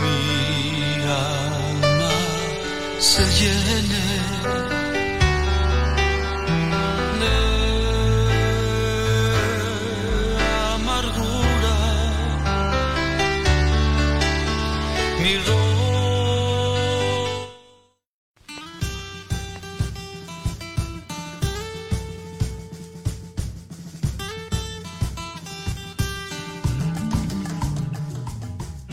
mi alma se llene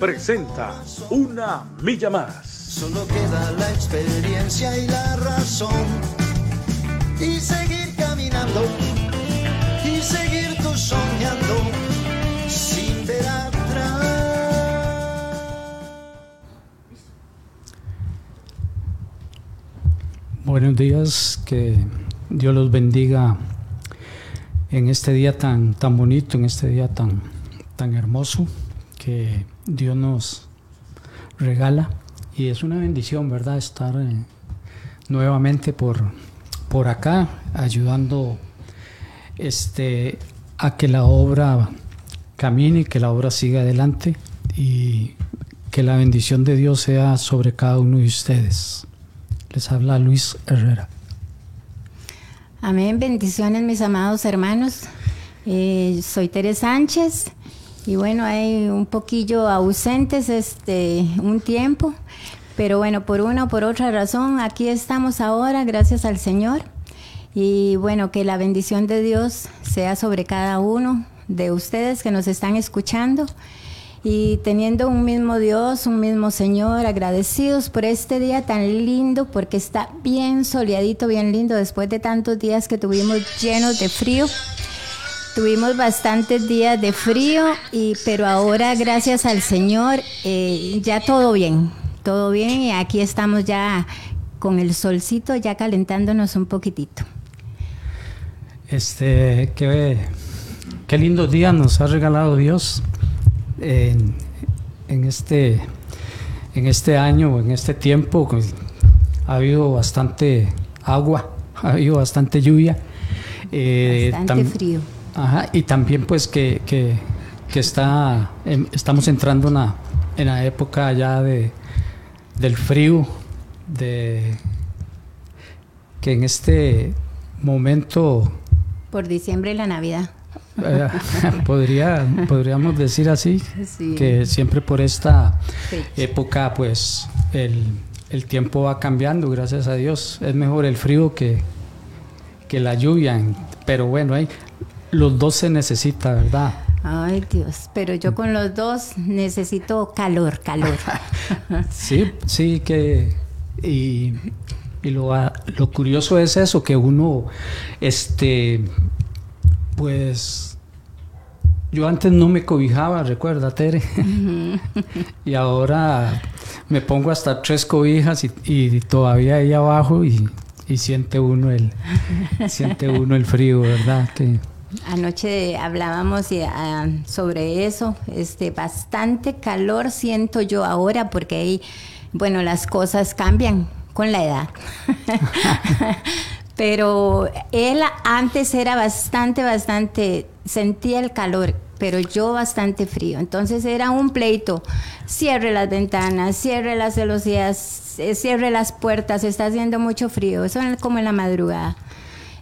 presenta Una Milla Más. Solo queda la experiencia y la razón. Y seguir caminando. Y seguir tú soñando. Sin ver atrás. Buenos días, que Dios los bendiga en este día tan, tan bonito, en este día tan, tan hermoso que Dios nos regala. Y es una bendición, ¿verdad? Estar eh, nuevamente por, por acá ayudando este, a que la obra camine, que la obra siga adelante y que la bendición de Dios sea sobre cada uno de ustedes. Les habla Luis Herrera. Amén, bendiciones mis amados hermanos. Eh, soy Teresa Sánchez y bueno, hay un poquillo ausentes este un tiempo, pero bueno, por una o por otra razón aquí estamos ahora, gracias al Señor. Y bueno, que la bendición de Dios sea sobre cada uno de ustedes que nos están escuchando y teniendo un mismo Dios, un mismo Señor, agradecidos por este día tan lindo, porque está bien soleadito, bien lindo, después de tantos días que tuvimos llenos de frío. Tuvimos bastantes días de frío, y, pero ahora gracias al Señor eh, ya todo bien, todo bien y aquí estamos ya con el solcito ya calentándonos un poquitito. Este, qué, qué lindos días nos ha regalado Dios en, en este, en este año, en este tiempo. ha habido bastante agua, ha habido bastante lluvia. eh, Bastante frío. Ajá, y también pues que, que, que está, em, estamos entrando en la, en la época ya de, del frío, de que en este momento Por diciembre y la Navidad. eh, podría, podríamos decir así, Sí. que siempre por esta época pues el, el tiempo va cambiando, gracias a Dios. Es mejor el frío que, que la lluvia, pero bueno, hay, los dos se necesita, ¿verdad? Ay Dios, pero yo con los dos necesito calor, calor. Sí, sí que y, y lo, a- lo curioso es eso que uno este pues yo antes no me cobijaba, recuerda Tere, y ahora me pongo hasta tres cobijas y, y todavía ahí abajo y, y siente uno el siente uno el frío, ¿verdad? Que Anoche hablábamos ah, sobre eso, este bastante calor siento yo ahora porque ahí, bueno, las cosas cambian con la edad. pero él antes era bastante, bastante, sentía el calor, pero yo bastante frío. Entonces era un pleito. Cierre las ventanas, cierre las celosías, eh, cierre las puertas, está haciendo mucho frío. Eso es como en la madrugada.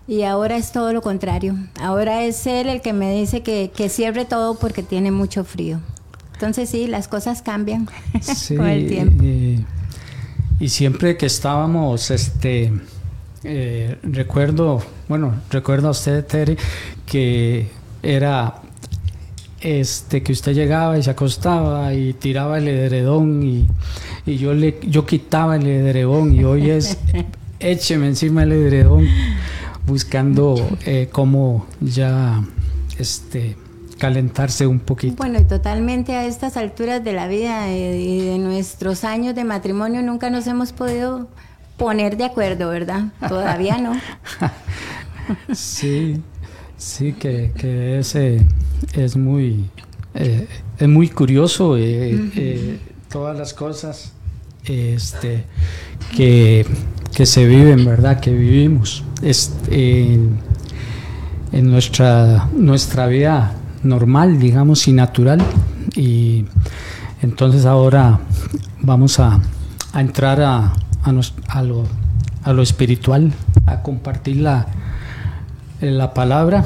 Y ahora es todo lo contrario. Ahora es él el que me dice que, que cierre todo porque tiene mucho frío. Entonces sí, las cosas cambian Sí, con el tiempo. Y, y siempre que estábamos, este, eh, recuerdo, bueno, recuerdo a usted, Tere, que era este que usted llegaba y se acostaba y tiraba el edredón y, y yo le yo quitaba el edredón y hoy es écheme encima el edredón buscando eh, cómo ya este calentarse un poquito. Bueno, y totalmente a estas alturas de la vida y de nuestros años de matrimonio nunca nos hemos podido poner de acuerdo, ¿verdad? Todavía no. sí, sí, que, que ese es muy, eh, es muy curioso eh, eh, todas las cosas este, que, que, se viven, ¿verdad? Que vivimos en, en, nuestra, nuestra vida normal, digamos, y natural. Y entonces ahora vamos a, a entrar a, a, lo, a, lo, espiritual, a compartir la, la palabra,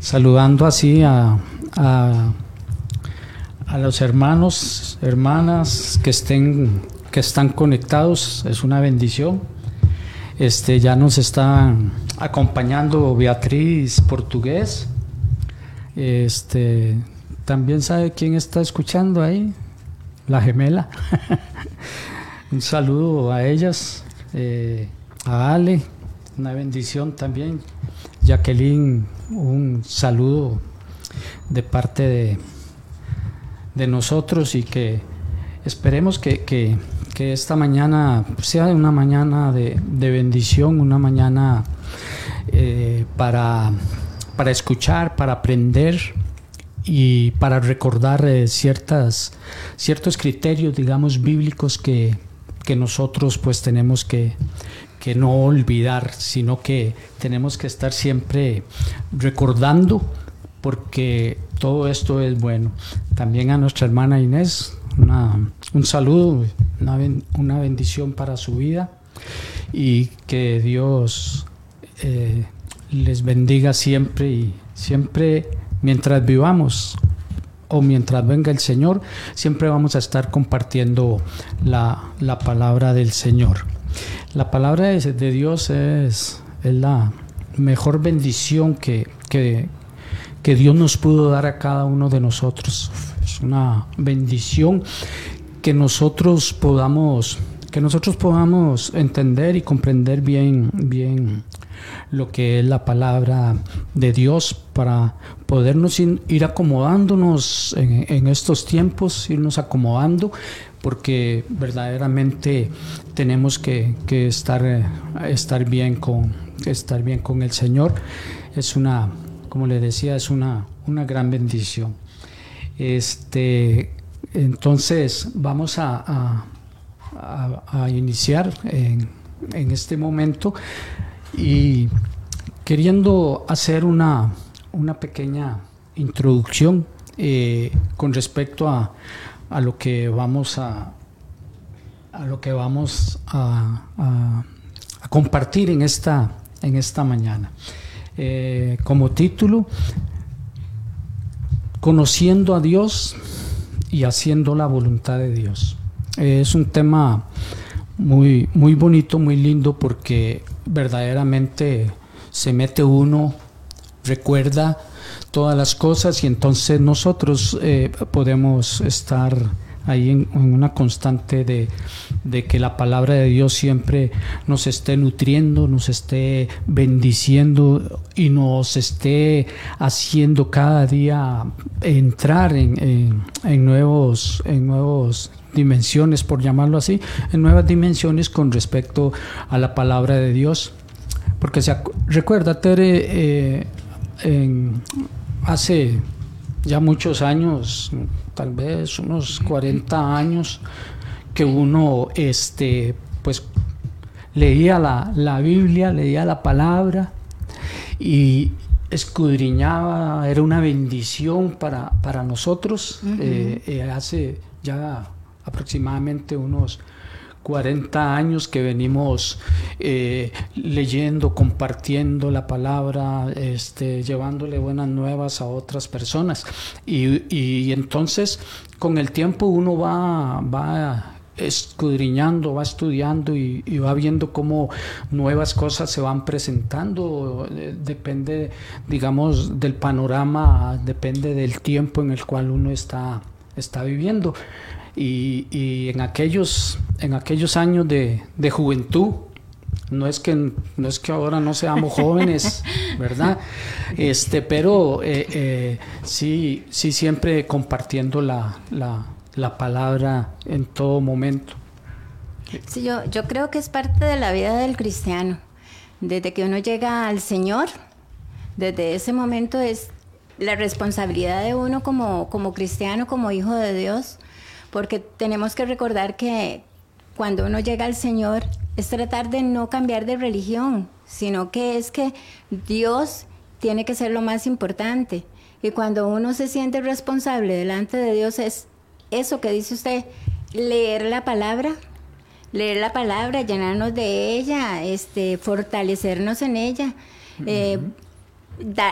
saludando así a, a, los hermanos, hermanas que estén que están conectados, es una bendición. Este ya nos está acompañando Beatriz Portugués. Este también sabe quién está escuchando ahí, la gemela. Un saludo a ellas, eh, a Ale, una bendición también. Jacqueline, un saludo de parte de, de nosotros y que esperemos que, esta mañana sea una mañana de, bendición, una mañana eh, para, para escuchar, para aprender y para recordar eh, ciertas, ciertos criterios, digamos, bíblicos que, que nosotros pues tenemos que, que no olvidar, sino que tenemos que estar siempre recordando porque todo esto es bueno. También a nuestra hermana Inés, un saludo, una, bendición para su vida y que Dios eh, les bendiga siempre y siempre mientras vivamos o mientras venga el Señor, siempre vamos a estar compartiendo la, palabra del Señor. La palabra de, Dios es, la mejor bendición que, que, Dios nos pudo dar a cada uno de nosotros. Es una bendición que nosotros podamos que nosotros podamos entender y comprender bien, bien lo que es la palabra de Dios para podernos ir acomodándonos en, estos tiempos, irnos acomodando, porque verdaderamente tenemos que, estar, eh, estar, bien con, estar bien con el Señor. Es una, como le decía, es una, una gran bendición. Este, entonces vamos a, a, iniciar en, en este momento y queriendo hacer una, una pequeña introducción eh, con respecto a, a, lo que vamos a, a lo que vamos a, a compartir en esta, en esta mañana. Eh, como título, Conociendo a Dios y haciendo la voluntad de Dios. es un tema muy, muy bonito, muy lindo, porque verdaderamente se mete uno, recuerda todas las cosas y entonces nosotros eh, podemos estar ahí en, una constante de, de, que la palabra de Dios siempre nos esté nutriendo, nos esté bendiciendo y nos esté haciendo cada día entrar en, en, nuevos, en nuevos dimensiones, por llamarlo así, en nuevas dimensiones con respecto a la palabra de Dios. Porque se, recuerda, Tere, eh, hace ya muchos años, tal vez unos 40 años, que uno este, pues, leía la, la Biblia, leía la palabra y escudriñaba, era una bendición para, para nosotros. Eh, eh, hace ya aproximadamente unos 40 años que venimos eh, leyendo, compartiendo la palabra, este, llevándole buenas nuevas a otras personas. Y, entonces con el tiempo uno va, va escudriñando, va estudiando y, va viendo cómo nuevas cosas se van presentando. Eh, depende, digamos, del panorama, depende del tiempo en el cual uno está, está viviendo. Y, en, aquellos, en aquellos años de, juventud, no es, que, no es que ahora no seamos jóvenes, ¿verdad? Este, pero eh, eh, sí, sí siempre compartiendo la, la, palabra en todo momento. Sí, yo, yo creo que es parte de la vida del cristiano. Desde que uno llega al Señor, desde ese momento es la responsabilidad de uno como, como cristiano, como hijo de Dios, porque tenemos que recordar que cuando uno llega al Señor es tratar de no cambiar de religión, sino que es que Dios tiene que ser lo más importante. Y cuando uno se siente responsable delante de Dios es eso que dice usted, leer la palabra, leer la palabra, llenarnos de ella, este, fortalecernos en ella. Eh,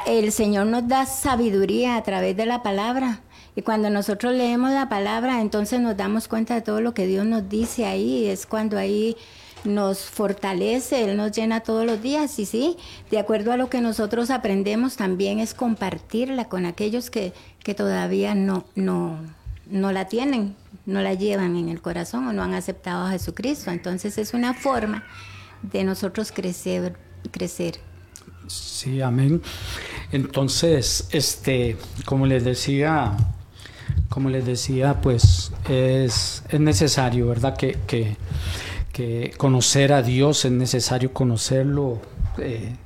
el Señor nos da sabiduría a través de la palabra. Y cuando nosotros leemos la palabra, entonces nos damos cuenta de todo lo que Dios nos dice ahí. Es cuando ahí nos fortalece, Él nos llena todos los días. Y sí, de acuerdo a lo que nosotros aprendemos, también es compartirla con aquellos que, que todavía no, no, no la tienen, no la llevan en el corazón o no han aceptado a Jesucristo. Entonces es una forma de nosotros crecer. crecer. Sí, amén. Entonces, este, como les decía, como les decía, pues es, necesario, ¿verdad? Que, que, conocer a Dios es necesario conocerlo, eh,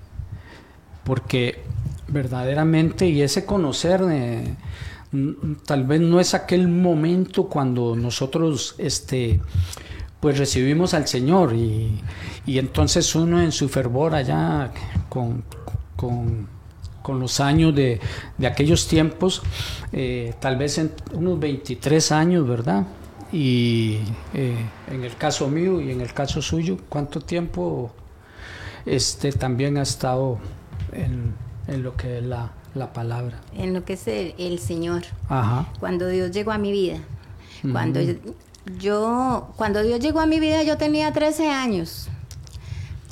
porque verdaderamente, y ese conocer, eh, tal vez no es aquel momento cuando nosotros, este, pues recibimos al Señor y, y entonces uno en su fervor allá con, con con los años de, aquellos tiempos, eh, tal vez en unos 23 años, ¿verdad? Y eh, en el caso mío y en el caso suyo, ¿cuánto tiempo este, también ha estado en, lo que es la, palabra? En lo que es el, Señor. Ajá. Cuando Dios llegó a mi vida. Cuando yo, cuando Dios llegó a mi vida yo tenía 13 años,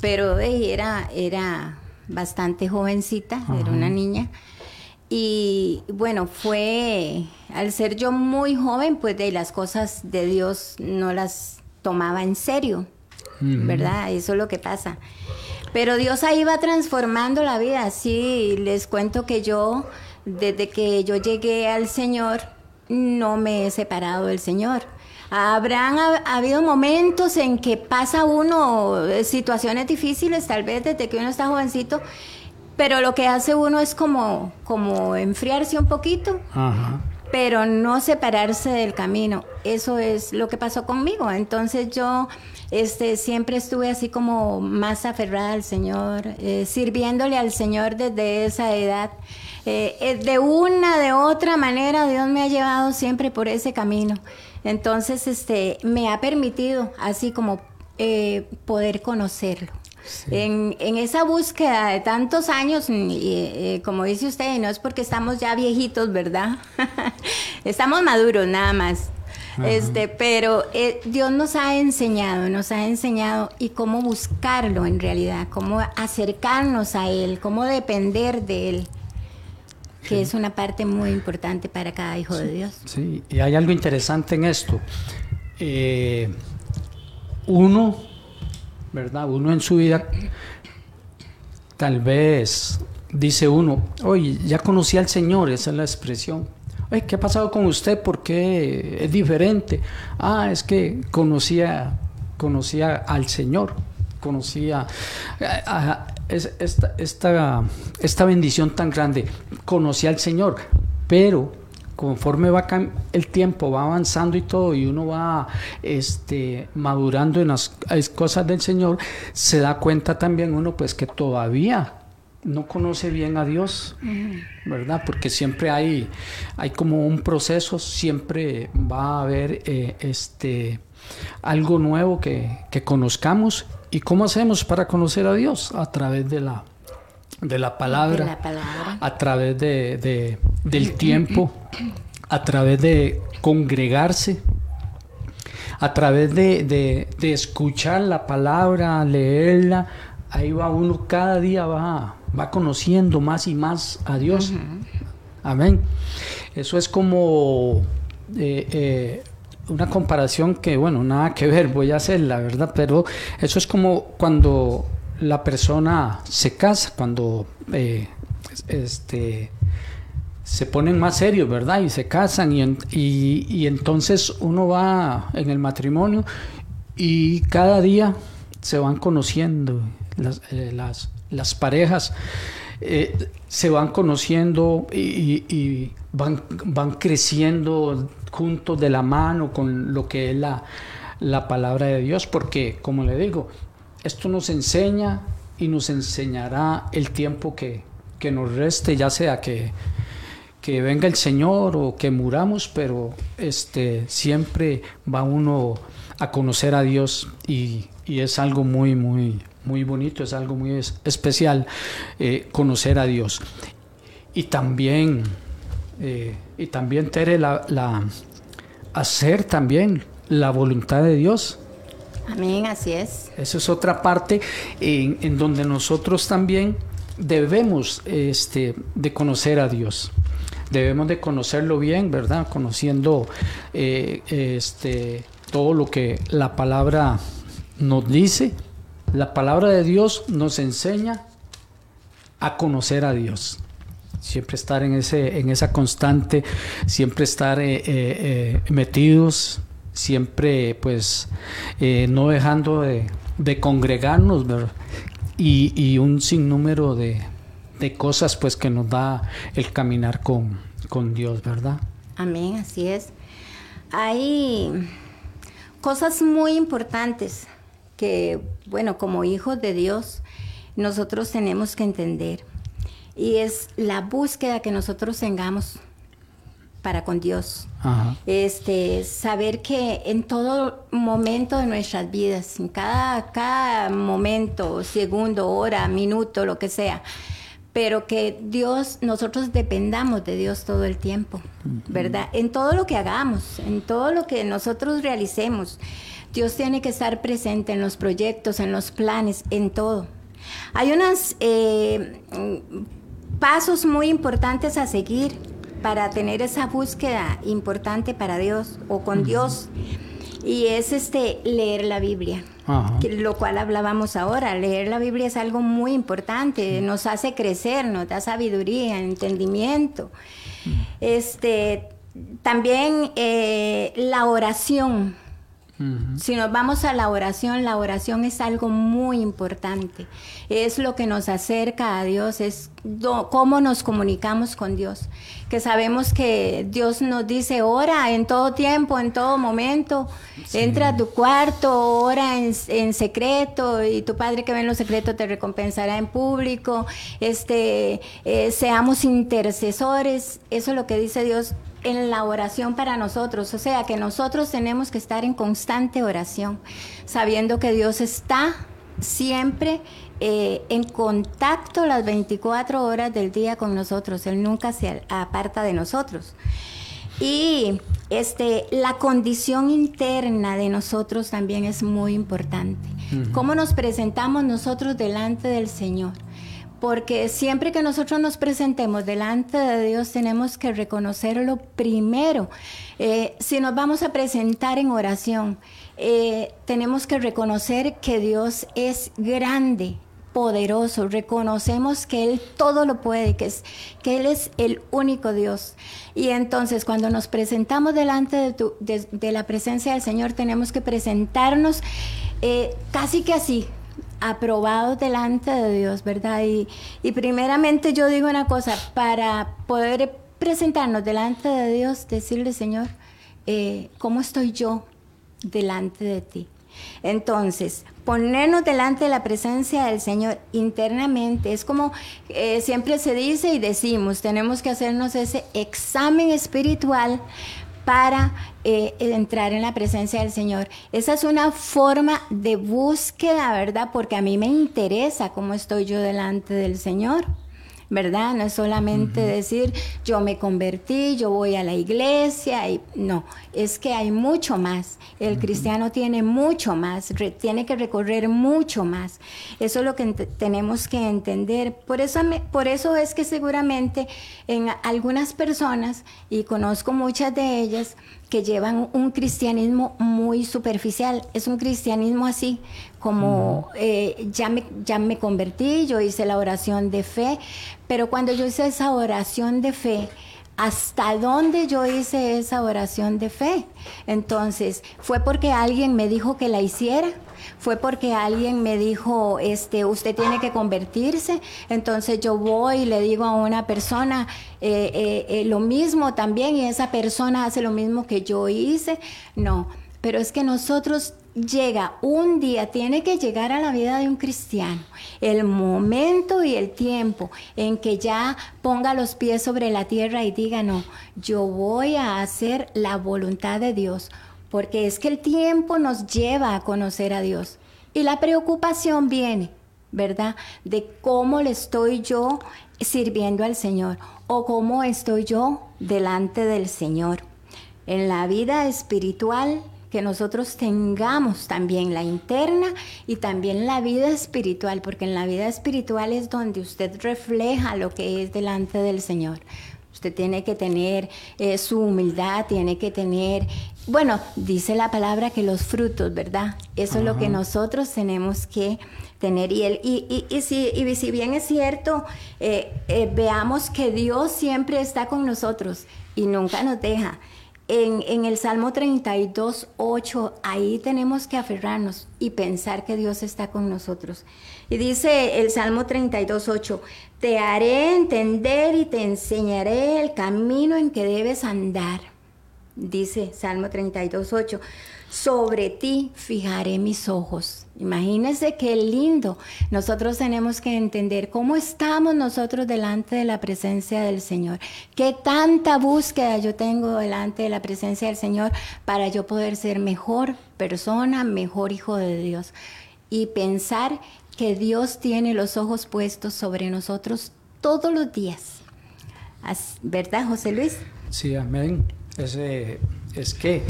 pero era, era bastante jovencita, era una niña. Y bueno, fue, al ser yo muy joven, pues de las cosas de Dios no las tomaba en serio, ¿verdad? Eso es lo que pasa. Pero Dios ahí va transformando la vida. Sí, les cuento que yo, desde que yo llegué al Señor, no me he separado del Señor. Habrán habido momentos en que pasa uno eh, situaciones difíciles, tal vez desde que uno está jovencito, pero lo que hace uno es como, como enfriarse un poquito. pero no separarse del camino. Eso es lo que pasó conmigo. Entonces yo este, siempre estuve así como más aferrada al Señor, eh, sirviéndole al Señor desde esa edad. Eh, de una, de otra manera, Dios me ha llevado siempre por ese camino. Entonces, este, me ha permitido así como eh, poder conocerlo. En, esa búsqueda de tantos años, eh, como dice usted, no es porque estamos ya viejitos, ¿verdad? estamos maduros nada más. Este, pero eh, Dios nos ha enseñado, nos ha enseñado y cómo buscarlo en realidad, cómo acercarnos a Él, cómo depender de Él que es una parte muy importante para cada hijo de Dios. Sí, y hay algo interesante en esto. Eh, uno, ¿verdad? Uno en su vida, tal vez dice uno, oye, ya conocí al Señor, esa es la expresión. Oye, ¿qué ha pasado con usted? ¿Por qué es diferente? Ah, es que conocía, conocía al Señor, conocía a, es esta, esta, esta bendición tan grande. Conocí al Señor, pero conforme va el tiempo va avanzando y todo y uno va este madurando en las cosas del Señor se da cuenta también uno pues que todavía no conoce bien a Dios verdad porque siempre hay hay como un proceso siempre va a haber eh, este algo nuevo que, que conozcamos ¿Y cómo hacemos para conocer a Dios? A través de la, de la, palabra, a través de, del tiempo, a través de congregarse, a través de, escuchar la palabra, leerla. Ahí va uno, cada día va, va conociendo más y más a Dios. Amén. Eso es como eh, eh, una comparación que, bueno, nada que ver, voy a hacer la verdad, pero eso es como cuando la persona se casa, cuando eh, este, se ponen más serios, ¿verdad? Y se casan y, y, entonces uno va en el matrimonio y cada día se van conociendo las, eh, las, parejas. Eh, se van conociendo y, van, van creciendo juntos de la mano con lo que es la, la palabra de Dios, porque como le digo, esto nos enseña y nos enseñará el tiempo que, que nos reste, ya sea que, que venga el Señor o que muramos, pero este, siempre va uno a conocer a Dios y, y es algo muy, muy, muy bonito, es algo muy especial eh, conocer a Dios. Y también, eh, y también Tere, la, la, hacer también la voluntad de Dios. Amén, así es. Eso es otra parte en, en donde nosotros también debemos este, de conocer a Dios. Debemos de conocerlo bien, ¿verdad? Conociendo eh, este, todo lo que la palabra nos dice. La palabra de Dios nos enseña a conocer a Dios. Siempre estar en, ese, en esa constante, siempre estar eh, eh, metidos, siempre pues no dejando de, de congregarnos, ¿verdad? y, un sinnúmero de, de, cosas pues que nos da el caminar con, con Dios, ¿verdad? Amén, así es. Hay cosas muy importantes que, bueno, como hijos de Dios, nosotros tenemos que entender. Y es la búsqueda que nosotros tengamos para con Dios. Este, saber que en todo momento de nuestras vidas, en cada, cada momento, segundo, hora, minuto, lo que sea, pero que Dios, nosotros dependamos de Dios todo el tiempo, ¿verdad? En todo lo que hagamos, en todo lo que nosotros realicemos, Dios tiene que estar presente en los proyectos, en los planes, en todo. Hay unos eh, pasos muy importantes a seguir para tener esa búsqueda importante para Dios o con Dios. Y es este leer la Biblia, lo cual hablábamos ahora. Leer la Biblia es algo muy importante, nos hace crecer, nos da sabiduría, entendimiento. Este, también eh, la oración si nos vamos a la oración, la oración es algo muy importante. Es lo que nos acerca a Dios, es cómo nos comunicamos con Dios. Que sabemos que Dios nos dice, ora en todo tiempo, en todo momento. Entra a tu cuarto, ora en, secreto y tu Padre que ve en lo secreto te recompensará en público. Este, eh, seamos intercesores. Eso es lo que dice Dios en la oración para nosotros, o sea que nosotros tenemos que estar en constante oración, sabiendo que Dios está siempre eh, en contacto las 24 horas del día con nosotros, Él nunca se aparta de nosotros. Y este, la condición interna de nosotros también es muy importante. ¿Cómo nos presentamos nosotros delante del Señor? Porque siempre que nosotros nos presentemos delante de Dios tenemos que reconocerlo primero. Eh, si nos vamos a presentar en oración, eh, tenemos que reconocer que Dios es grande, poderoso, reconocemos que Él todo lo puede, que, es, que Él es el único Dios. Y entonces cuando nos presentamos delante de, la presencia del Señor, tenemos que presentarnos eh, casi que así, aprobados delante de Dios, ¿verdad? Y, primeramente yo digo una cosa, para poder presentarnos delante de Dios, decirle, Señor, eh, ¿cómo estoy yo delante de ti? Entonces, ponernos delante de la presencia del Señor internamente es como eh, siempre se dice y decimos, tenemos que hacernos ese examen espiritual para eh, entrar en la presencia del Señor. Esa es una forma de búsqueda, ¿verdad? Porque a mí me interesa cómo estoy yo delante del Señor. ¿Verdad? No es solamente decir yo me convertí, yo voy a la iglesia, y no, es que hay mucho más. El cristiano tiene mucho más, tiene que recorrer mucho más. Eso es lo que tenemos que entender. Por eso, por eso es que seguramente en algunas personas, y conozco muchas de ellas, que llevan un cristianismo muy superficial. Es un cristianismo así, como eh, ya, me, ya me convertí, yo hice la oración de fe, pero cuando yo hice esa oración de fe, hasta dónde yo hice esa oración de fe. Entonces, fue porque alguien me dijo que la hiciera, fue porque alguien me dijo, este, usted tiene que convertirse. Entonces yo voy y le digo a una persona eh, eh, eh, lo mismo también y esa persona hace lo mismo que yo hice. No, pero es que nosotros llega un día, tiene que llegar a la vida de un cristiano, el momento y el tiempo en que ya ponga los pies sobre la tierra y diga, no, yo voy a hacer la voluntad de Dios, porque es que el tiempo nos lleva a conocer a Dios. Y la preocupación viene, ¿verdad? De cómo le estoy yo sirviendo al Señor o cómo estoy yo delante del Señor. En la vida espiritual que nosotros tengamos también la interna y también la vida espiritual, porque en la vida espiritual es donde usted refleja lo que es delante del Señor. Usted tiene que tener eh, su humildad, tiene que tener, bueno, dice la palabra que los frutos, ¿verdad? Eso es lo que nosotros tenemos que tener. Y, el, y, y, si, y si bien es cierto, eh, eh, veamos que Dios siempre está con nosotros y nunca nos deja en, el Salmo 32, 8, ahí tenemos que aferrarnos y pensar que Dios está con nosotros. Y dice el Salmo 32, 8, te haré entender y te enseñaré el camino en que debes andar. Dice Salmo 32, 8 sobre ti fijaré mis ojos. Imagínense qué lindo. Nosotros tenemos que entender cómo estamos nosotros delante de la presencia del Señor. Qué tanta búsqueda yo tengo delante de la presencia del Señor para yo poder ser mejor persona, mejor hijo de Dios. Y pensar que Dios tiene los ojos puestos sobre nosotros todos los días. ¿Verdad, José Luis? Sí, amén. Es, es que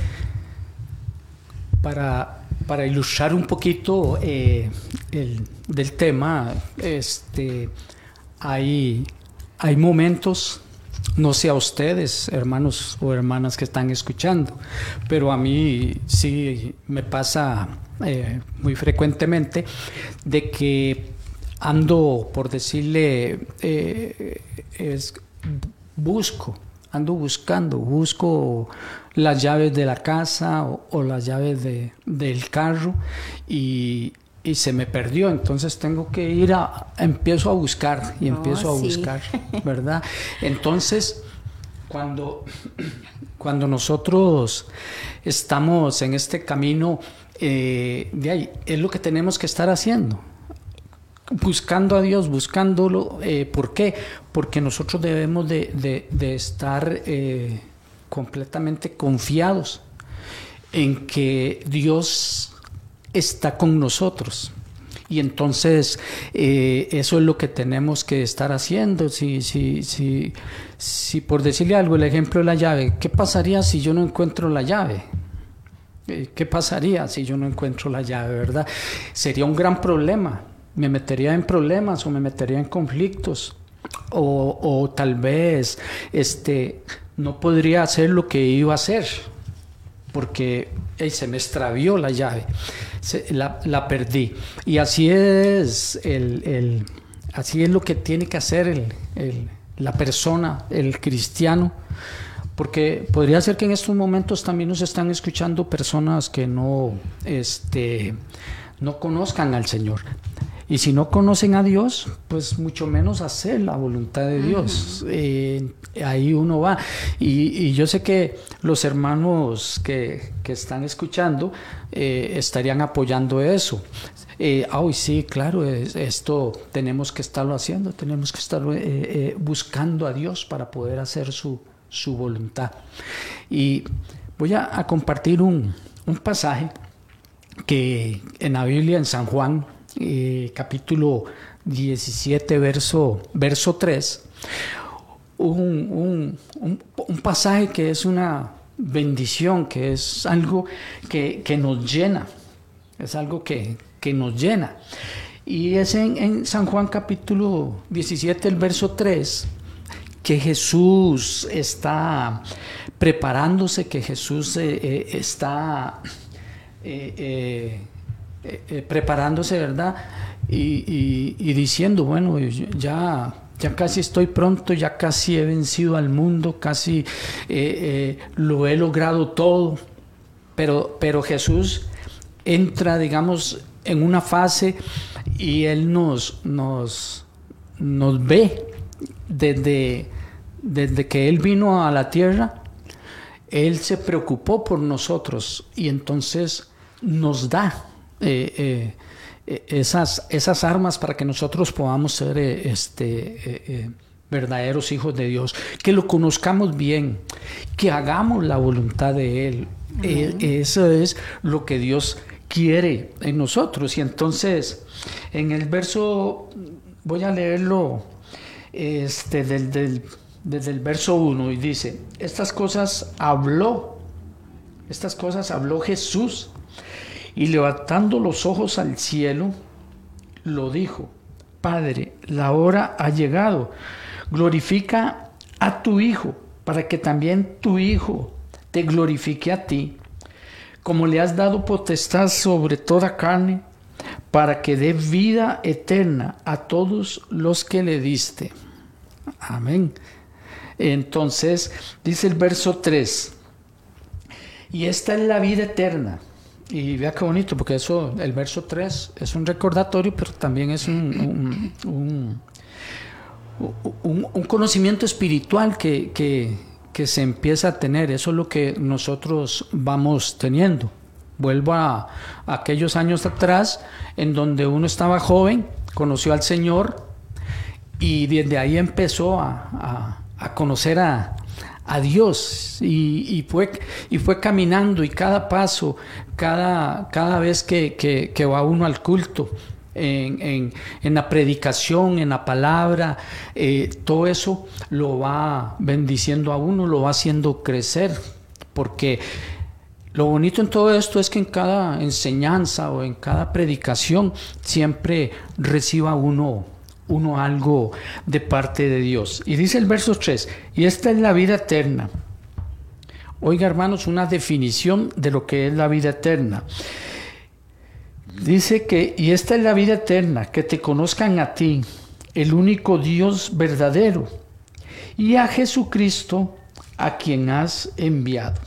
para, para ilustrar un poquito eh, el, del tema, este, hay, hay momentos, no sé a ustedes, hermanos o hermanas que están escuchando, pero a mí sí me pasa eh, muy frecuentemente de que ando, por decirle, eh, busco ando buscando, busco las llaves de la casa o, las llaves de, del carro y, y, se me perdió, entonces tengo que ir a, empiezo a buscar y empiezo a oh, buscar, ¿verdad? Entonces, cuando, cuando nosotros estamos en este camino, eh, de ahí, es lo que tenemos que estar haciendo buscando a Dios, buscándolo. Eh, ¿Por qué? Porque nosotros debemos de, estar eh, completamente confiados en que Dios está con nosotros. Y entonces eh, eso es lo que tenemos que estar haciendo. Si, si, si, si por decirle algo, el ejemplo de la llave, ¿qué pasaría si yo no encuentro la llave? ¿Qué pasaría si yo no encuentro la llave, verdad? Sería un gran problema me metería en problemas o me metería en conflictos o, tal vez este, no podría hacer lo que iba a hacer porque se me extravió la llave, la, perdí. Y así es, el, así es lo que tiene que hacer la persona, el cristiano, porque podría ser que en estos momentos también nos están escuchando personas que no, este, no conozcan al Señor. Y si no conocen a Dios, pues mucho menos hacer la voluntad de Dios. Eh, ahí uno va. Y, yo sé que los hermanos que, están escuchando eh, estarían apoyando eso. Eh, sí, claro, esto tenemos que estarlo haciendo, tenemos que estar eh, buscando a Dios para poder hacer su, su voluntad. Y voy a, compartir un, un pasaje que en la Biblia, en San Juan, eh, capítulo 17, verso, verso 3, un, pasaje que es una bendición, que es algo que, nos llena, es algo que, nos llena. Y es en, San Juan capítulo 17, el verso 3, que Jesús está preparándose, que Jesús eh, eh, está eh, preparándose, ¿verdad? Y, diciendo, bueno, ya, ya casi estoy pronto, ya casi he vencido al mundo, casi lo he logrado todo, pero, pero Jesús entra, digamos, en una fase y Él nos, nos, nos ve desde, desde que Él vino a la tierra, Él se preocupó por nosotros y entonces nos da eh, eh, esas, esas armas para que nosotros podamos ser eh, este, verdaderos hijos de Dios, que lo conozcamos bien, que hagamos la voluntad de Él. eso es lo que Dios quiere en nosotros. Y entonces, en el verso, voy a leerlo este, del, desde el verso 1 y dice, estas cosas habló, estas cosas habló Jesús y levantando los ojos al cielo, lo dijo, Padre, la hora ha llegado, glorifica a tu Hijo, para que también tu Hijo te glorifique a ti, como le has dado potestad sobre toda carne, para que dé vida eterna a todos los que le diste. Amén. Entonces, dice el verso 3, y esta es la vida eterna. Y vea qué bonito, porque eso, el verso 3 es un recordatorio, pero también es un, un, conocimiento espiritual que, que, se empieza a tener. Eso es lo que nosotros vamos teniendo. Vuelvo a, aquellos años atrás, en donde uno estaba joven, conoció al Señor y desde ahí empezó a a conocer a, Dios. Y, fue, y fue caminando y cada paso, cada, cada vez que, va uno al culto, en, la predicación, en la palabra, eh, todo eso lo va bendiciendo a uno, lo va haciendo crecer, porque lo bonito en todo esto es que en cada enseñanza o en cada predicación siempre reciba uno uno algo de parte de Dios. Y dice el verso 3, y esta es la vida eterna. Oiga hermanos, una definición de lo que es la vida eterna. Dice que, y esta es la vida eterna, que te conozcan a ti, el único Dios verdadero, y a Jesucristo, a quien has enviado.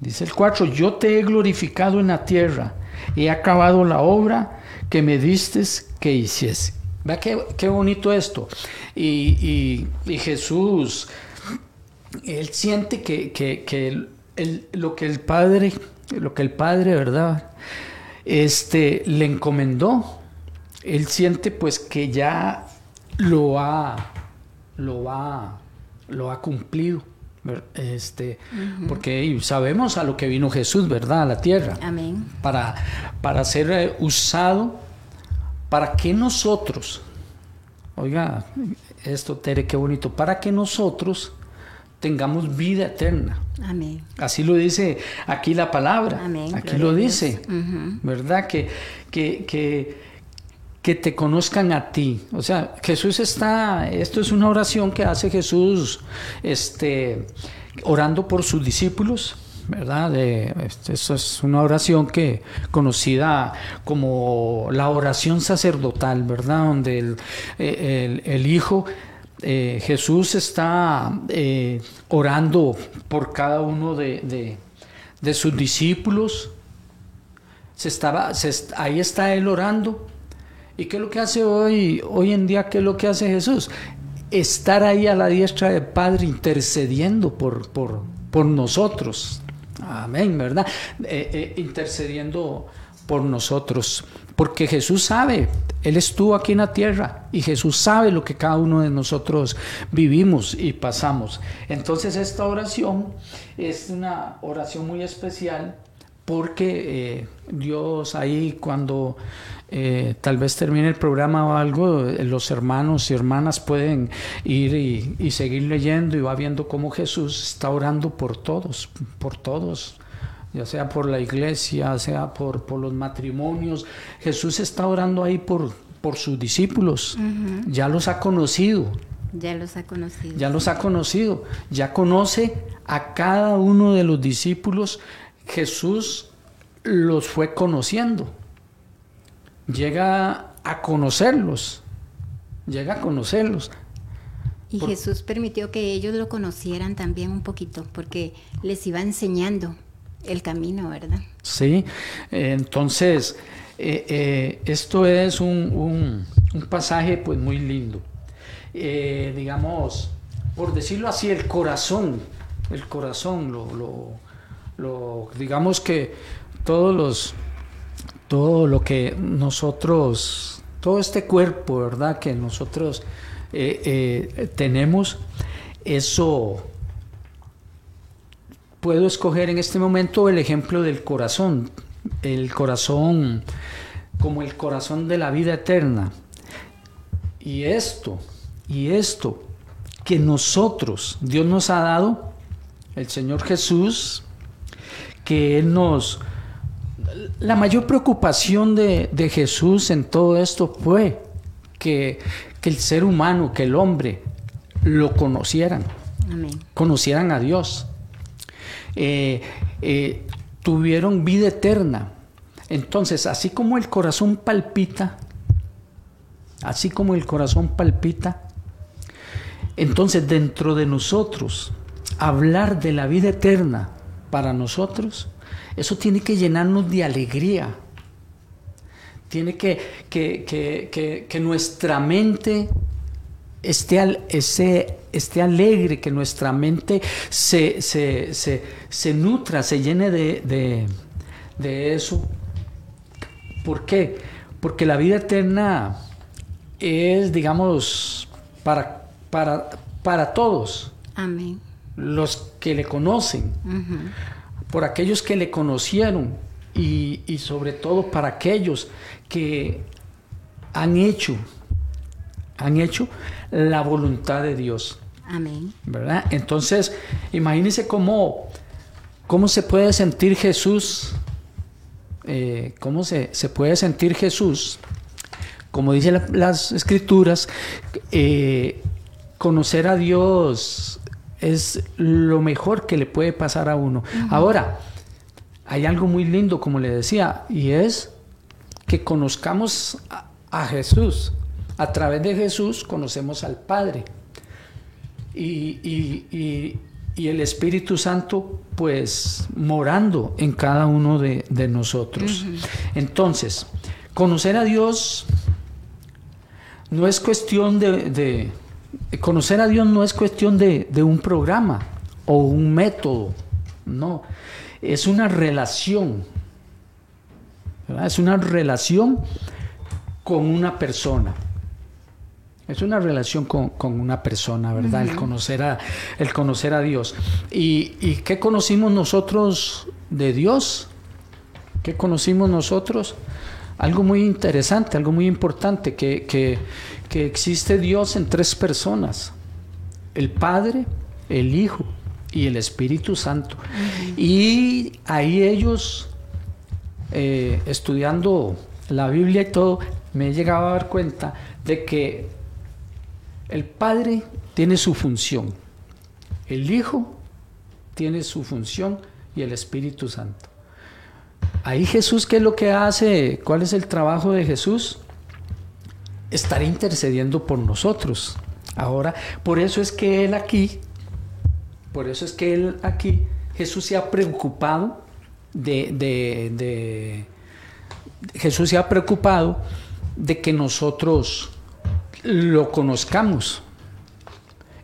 Dice el 4, yo te he glorificado en la tierra, he acabado la obra que me diste que hiciese. Vea qué, bonito esto. Y, Jesús, él siente que, lo que el Padre, lo que el Padre, ¿verdad? Este, le encomendó. Él siente pues que ya lo ha, lo ha, lo ha cumplido. Este, porque sabemos a lo que vino Jesús, ¿verdad? A la tierra. Amén. Para, para ser eh, usado para que nosotros, oiga, esto Tere, qué bonito, para que nosotros tengamos vida eterna. Amén. Así lo dice aquí la palabra. Amén. Aquí lo dice, ¿verdad? Que, que, que, que, te conozcan a ti. O sea, Jesús está, esto es una oración que hace Jesús, este, orando por sus discípulos ¿verdad? Este, eso es una oración que conocida como la oración sacerdotal, ¿verdad? Donde el, eh, Hijo eh, Jesús está eh, orando por cada uno de, sus discípulos. Se estaba, ahí está Él orando. ¿Y qué es lo que hace hoy, hoy en día? ¿Qué es lo que hace Jesús? Estar ahí a la diestra del Padre intercediendo por, por, por nosotros. Amén, ¿verdad? Eh, eh, intercediendo por nosotros. Porque Jesús sabe, Él estuvo aquí en la tierra y Jesús sabe lo que cada uno de nosotros vivimos y pasamos. Entonces esta oración es una oración muy especial porque eh, Dios ahí cuando eh, tal vez termine el programa o algo, eh, los hermanos y hermanas pueden ir y, seguir leyendo y va viendo cómo Jesús está orando por todos, por todos, ya sea por la iglesia, sea por, por los matrimonios. Jesús está orando ahí por, por sus discípulos, ya los ha conocido, Ya los ha conocido. Ya los ha conocido, ya conoce a cada uno de los discípulos. Jesús los fue conociendo. Llega a conocerlos. Llega a conocerlos. Y Jesús permitió que ellos lo conocieran también un poquito, porque les iba enseñando el camino, ¿verdad? Sí, entonces eh, eh, esto es un, pasaje pues muy lindo. Eh, digamos, por decirlo así, el corazón, el corazón, lo, digamos que todos los, todo lo que nosotros, todo este cuerpo, ¿verdad? Que nosotros tenemos, eso puedo escoger en este momento el ejemplo del corazón, el corazón como el corazón de la vida eterna. Y esto, y esto que nosotros, Dios nos ha dado, el Señor Jesús, que Él nos... La mayor preocupación de, Jesús en todo esto fue que, que, el ser humano, que el hombre, lo conocieran, conocieran a Dios. Eh, eh, tuvieron vida eterna. Entonces, así como el corazón palpita, así como el corazón palpita, entonces dentro de nosotros, hablar de la vida eterna para nosotros, eso tiene que llenarnos de alegría. Tiene que, que, que, que nuestra mente esté, esté alegre, que nuestra mente se, se, nutra, se llene de, eso. ¿Por qué? Porque la vida eterna es, digamos, para, para, para todos. Amén. Los que le conocen, por aquellos que le conocieron y, y sobre todo para aquellos que han hecho, han hecho la voluntad de Dios. Amén. ¿Verdad? Entonces, imagínense cómo, cómo se puede sentir Jesús, eh, cómo se, puede sentir Jesús, como dicen las escrituras, eh, conocer a Dios es lo mejor que le puede pasar a uno. Ahora, hay algo muy lindo, como le decía, y es que conozcamos a Jesús. A través de Jesús conocemos al Padre. Y, el Espíritu Santo, pues, morando en cada uno de, nosotros. Entonces, conocer a Dios no es cuestión de, conocer a Dios no es cuestión de, un programa o un método, no, es una relación, es una relación con una persona. Es una relación con, una persona, ¿verdad? el, conocer a, el conocer a Dios. ¿Y, ¿Y qué conocimos nosotros de Dios? ¿Qué conocimos nosotros? Algo muy interesante, algo muy importante, que, que, que existe Dios en tres personas. El Padre, el Hijo y el Espíritu Santo. Y ahí ellos, eh, estudiando la Biblia y todo, me he llegado a dar cuenta de que el Padre tiene su función, el Hijo tiene su función y el Espíritu Santo. Ahí Jesús, ¿qué es lo que hace? ¿Cuál es el trabajo de Jesús? Estar intercediendo por nosotros. Ahora, por eso es que Él aquí, por eso es que Él aquí, Jesús se ha preocupado de, Jesús se ha preocupado de que nosotros lo conozcamos.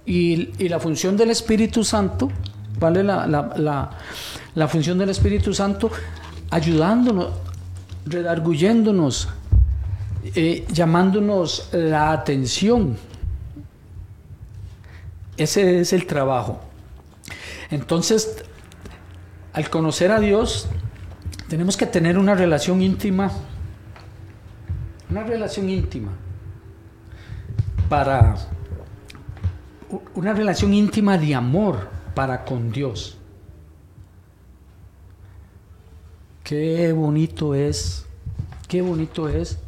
Y, la función del Espíritu Santo, ¿vale? La, función del Espíritu Santo ayudándonos, redarguyéndonos, eh, llamándonos la atención. Ese es el trabajo. Entonces, al conocer a Dios, tenemos que tener una relación íntima, una relación íntima para una relación íntima de amor para con Dios. Qué bonito es, qué bonito es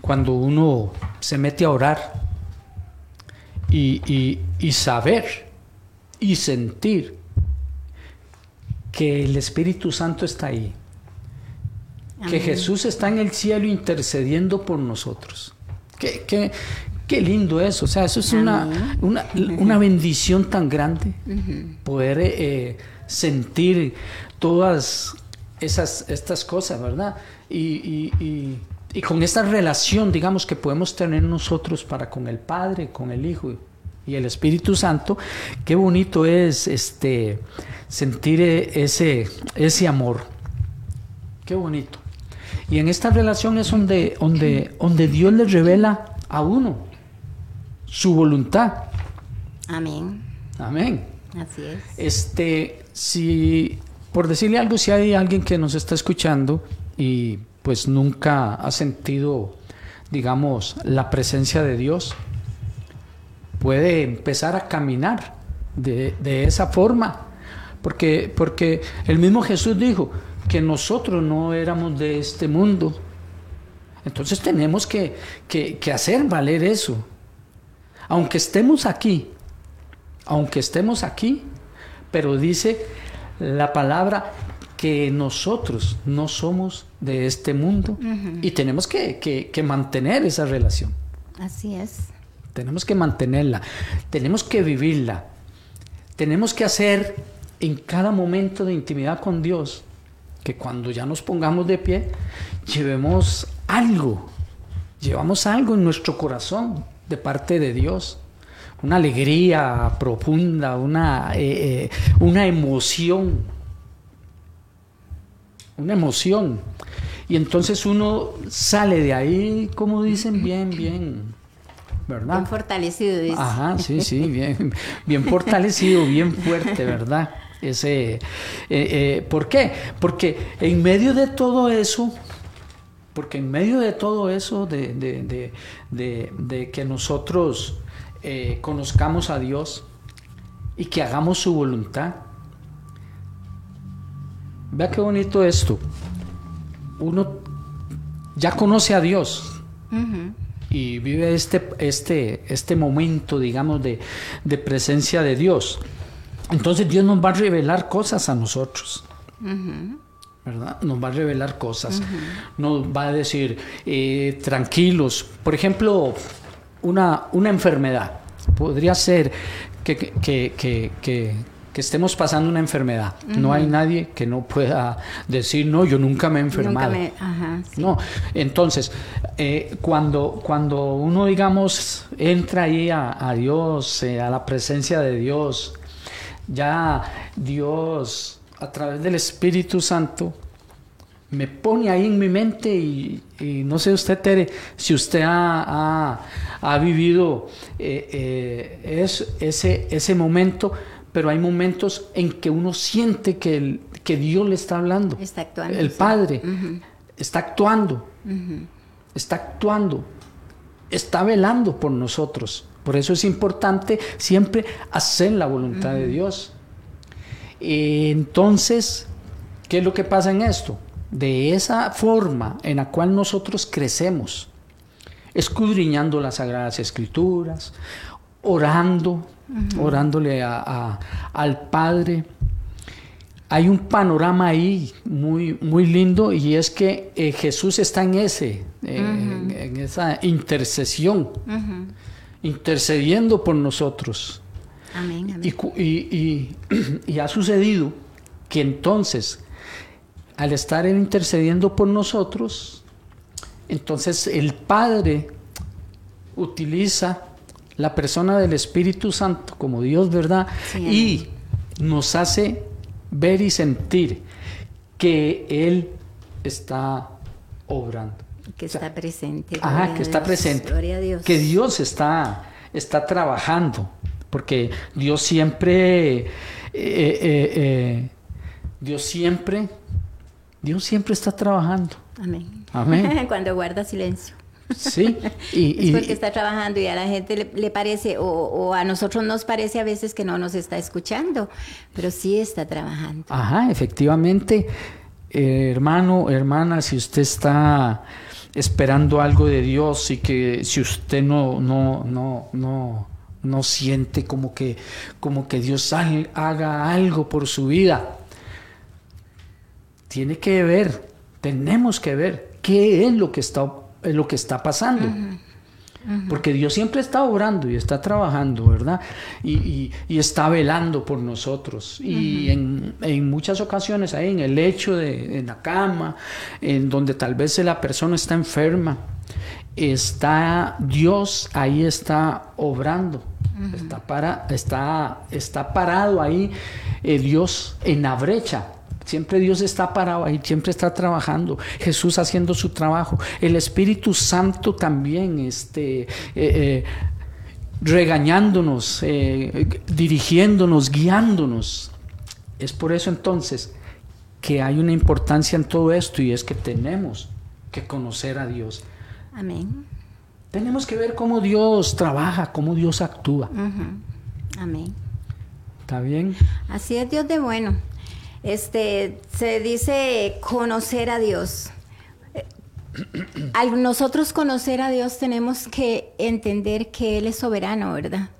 cuando uno se mete a orar y, y saber y sentir que el Espíritu Santo está ahí, que Jesús está en el cielo intercediendo por nosotros. Qué, qué, qué lindo eso, o sea, eso es una, una, una, bendición tan grande, poder eh, sentir todas esas, estas cosas, ¿verdad? Y, y, y, y, con esta relación, digamos, que podemos tener nosotros para con el Padre, con el Hijo y el Espíritu Santo, qué bonito es este sentir e, ese, ese amor. Qué bonito. Y en esta relación es donde, donde, donde Dios le revela a uno su voluntad. Amén. Amén. Así es. Este, si, por decirle algo, si hay alguien que nos está escuchando y pues nunca ha sentido, digamos, la presencia de Dios, puede empezar a caminar de, esa forma. Porque, porque el mismo Jesús dijo que nosotros no éramos de este mundo. Entonces tenemos que, que hacer valer eso. Aunque estemos aquí, aunque estemos aquí, pero dice la palabra que nosotros no somos de este mundo uh -huh. y tenemos que, que, que, mantener esa relación. Así es. Tenemos que mantenerla, tenemos que vivirla, tenemos que hacer en cada momento de intimidad con Dios que cuando ya nos pongamos de pie, llevemos algo, llevamos algo en nuestro corazón de parte de Dios una alegría profunda, una, eh, eh, una emoción, una emoción. Y entonces uno sale de ahí, como dicen, bien, bien, ¿verdad? Bien fortalecido, dice. Ajá, sí, sí, bien, bien fortalecido, bien fuerte, ¿verdad? Ese, eh, eh, ¿Por qué? Porque en medio de todo eso, porque en medio de todo eso, de, de, de, de que nosotros eh, conozcamos a Dios y que hagamos su voluntad. Vea qué bonito esto. Uno ya conoce a Dios uh -huh. y vive este, este, este momento, digamos, de, de, presencia de Dios. Entonces Dios nos va a revelar cosas a nosotros. Uh -huh. ¿verdad? Nos va a revelar cosas. Uh -huh. Nos va a decir, eh, tranquilos. Por ejemplo, una, una enfermedad. Podría ser que, que, que, que, que estemos pasando una enfermedad. Uh -huh. No hay nadie que no pueda decir, no, yo nunca me he enfermado. Me, ajá, sí. No, entonces, eh, cuando, cuando uno, digamos, entra ahí a, a Dios, eh, a la presencia de Dios, ya Dios, a través del Espíritu Santo, me pone ahí en mi mente y, y no sé usted, Tere, si usted ha, ha, ha vivido eh, eh, es, ese, ese momento, pero hay momentos en que uno siente que, el, que Dios le está hablando. Está actuando. El Padre uh -huh. está actuando, uh -huh. está actuando, está velando por nosotros. Por eso es importante siempre hacer la voluntad uh -huh. de Dios. Entonces, ¿qué es lo que pasa en esto? De esa forma en la cual nosotros crecemos, escudriñando las sagradas escrituras, orando, uh -huh. orándole a, a, al Padre. Hay un panorama ahí muy, muy lindo y es que eh, Jesús está en ese, eh, uh -huh. en, en, esa intercesión, uh -huh. intercediendo por nosotros. Amén, amén. Y, y, y, y ha sucedido que entonces al estar él intercediendo por nosotros, entonces el Padre utiliza la persona del Espíritu Santo como Dios, ¿verdad? Sí, y nos hace ver y sentir que Él está obrando. Que está o sea, presente. Ajá, que está presente. Gloria a Dios. Que Dios está, está trabajando. Porque Dios siempre, eh, eh, eh, Dios siempre Dios siempre está trabajando. Amén. Amén. Cuando guarda silencio. Sí. Y, es porque está trabajando y a la gente le, le parece, o, o, a nosotros nos parece a veces que no nos está escuchando, pero sí está trabajando. Ajá, efectivamente. Eh, hermano, hermana, si usted está esperando algo de Dios y que si usted no, no, no, no, no siente como que, como que Dios haga algo por su vida. Tiene que ver, tenemos que ver qué es lo que está, lo que está pasando. Porque Dios siempre está obrando y está trabajando, ¿verdad? Y, está velando por nosotros. Y en, muchas ocasiones, ahí en el hecho de en la cama, en donde tal vez la persona está enferma, está Dios ahí está obrando. está, para, está, está parado ahí eh, Dios en la brecha Siempre Dios está parado ahí, siempre está trabajando. Jesús haciendo su trabajo. El Espíritu Santo también, este, eh, eh, regañándonos, eh, dirigiéndonos, guiándonos. Es por eso entonces que hay una importancia en todo esto y es que tenemos que conocer a Dios. Amén. Tenemos que ver cómo Dios trabaja, cómo Dios actúa. Amén. ¿Está bien? Así es Dios de bueno. Este, se dice conocer a Dios. Al nosotros conocer a Dios tenemos que entender que Él es soberano, ¿verdad?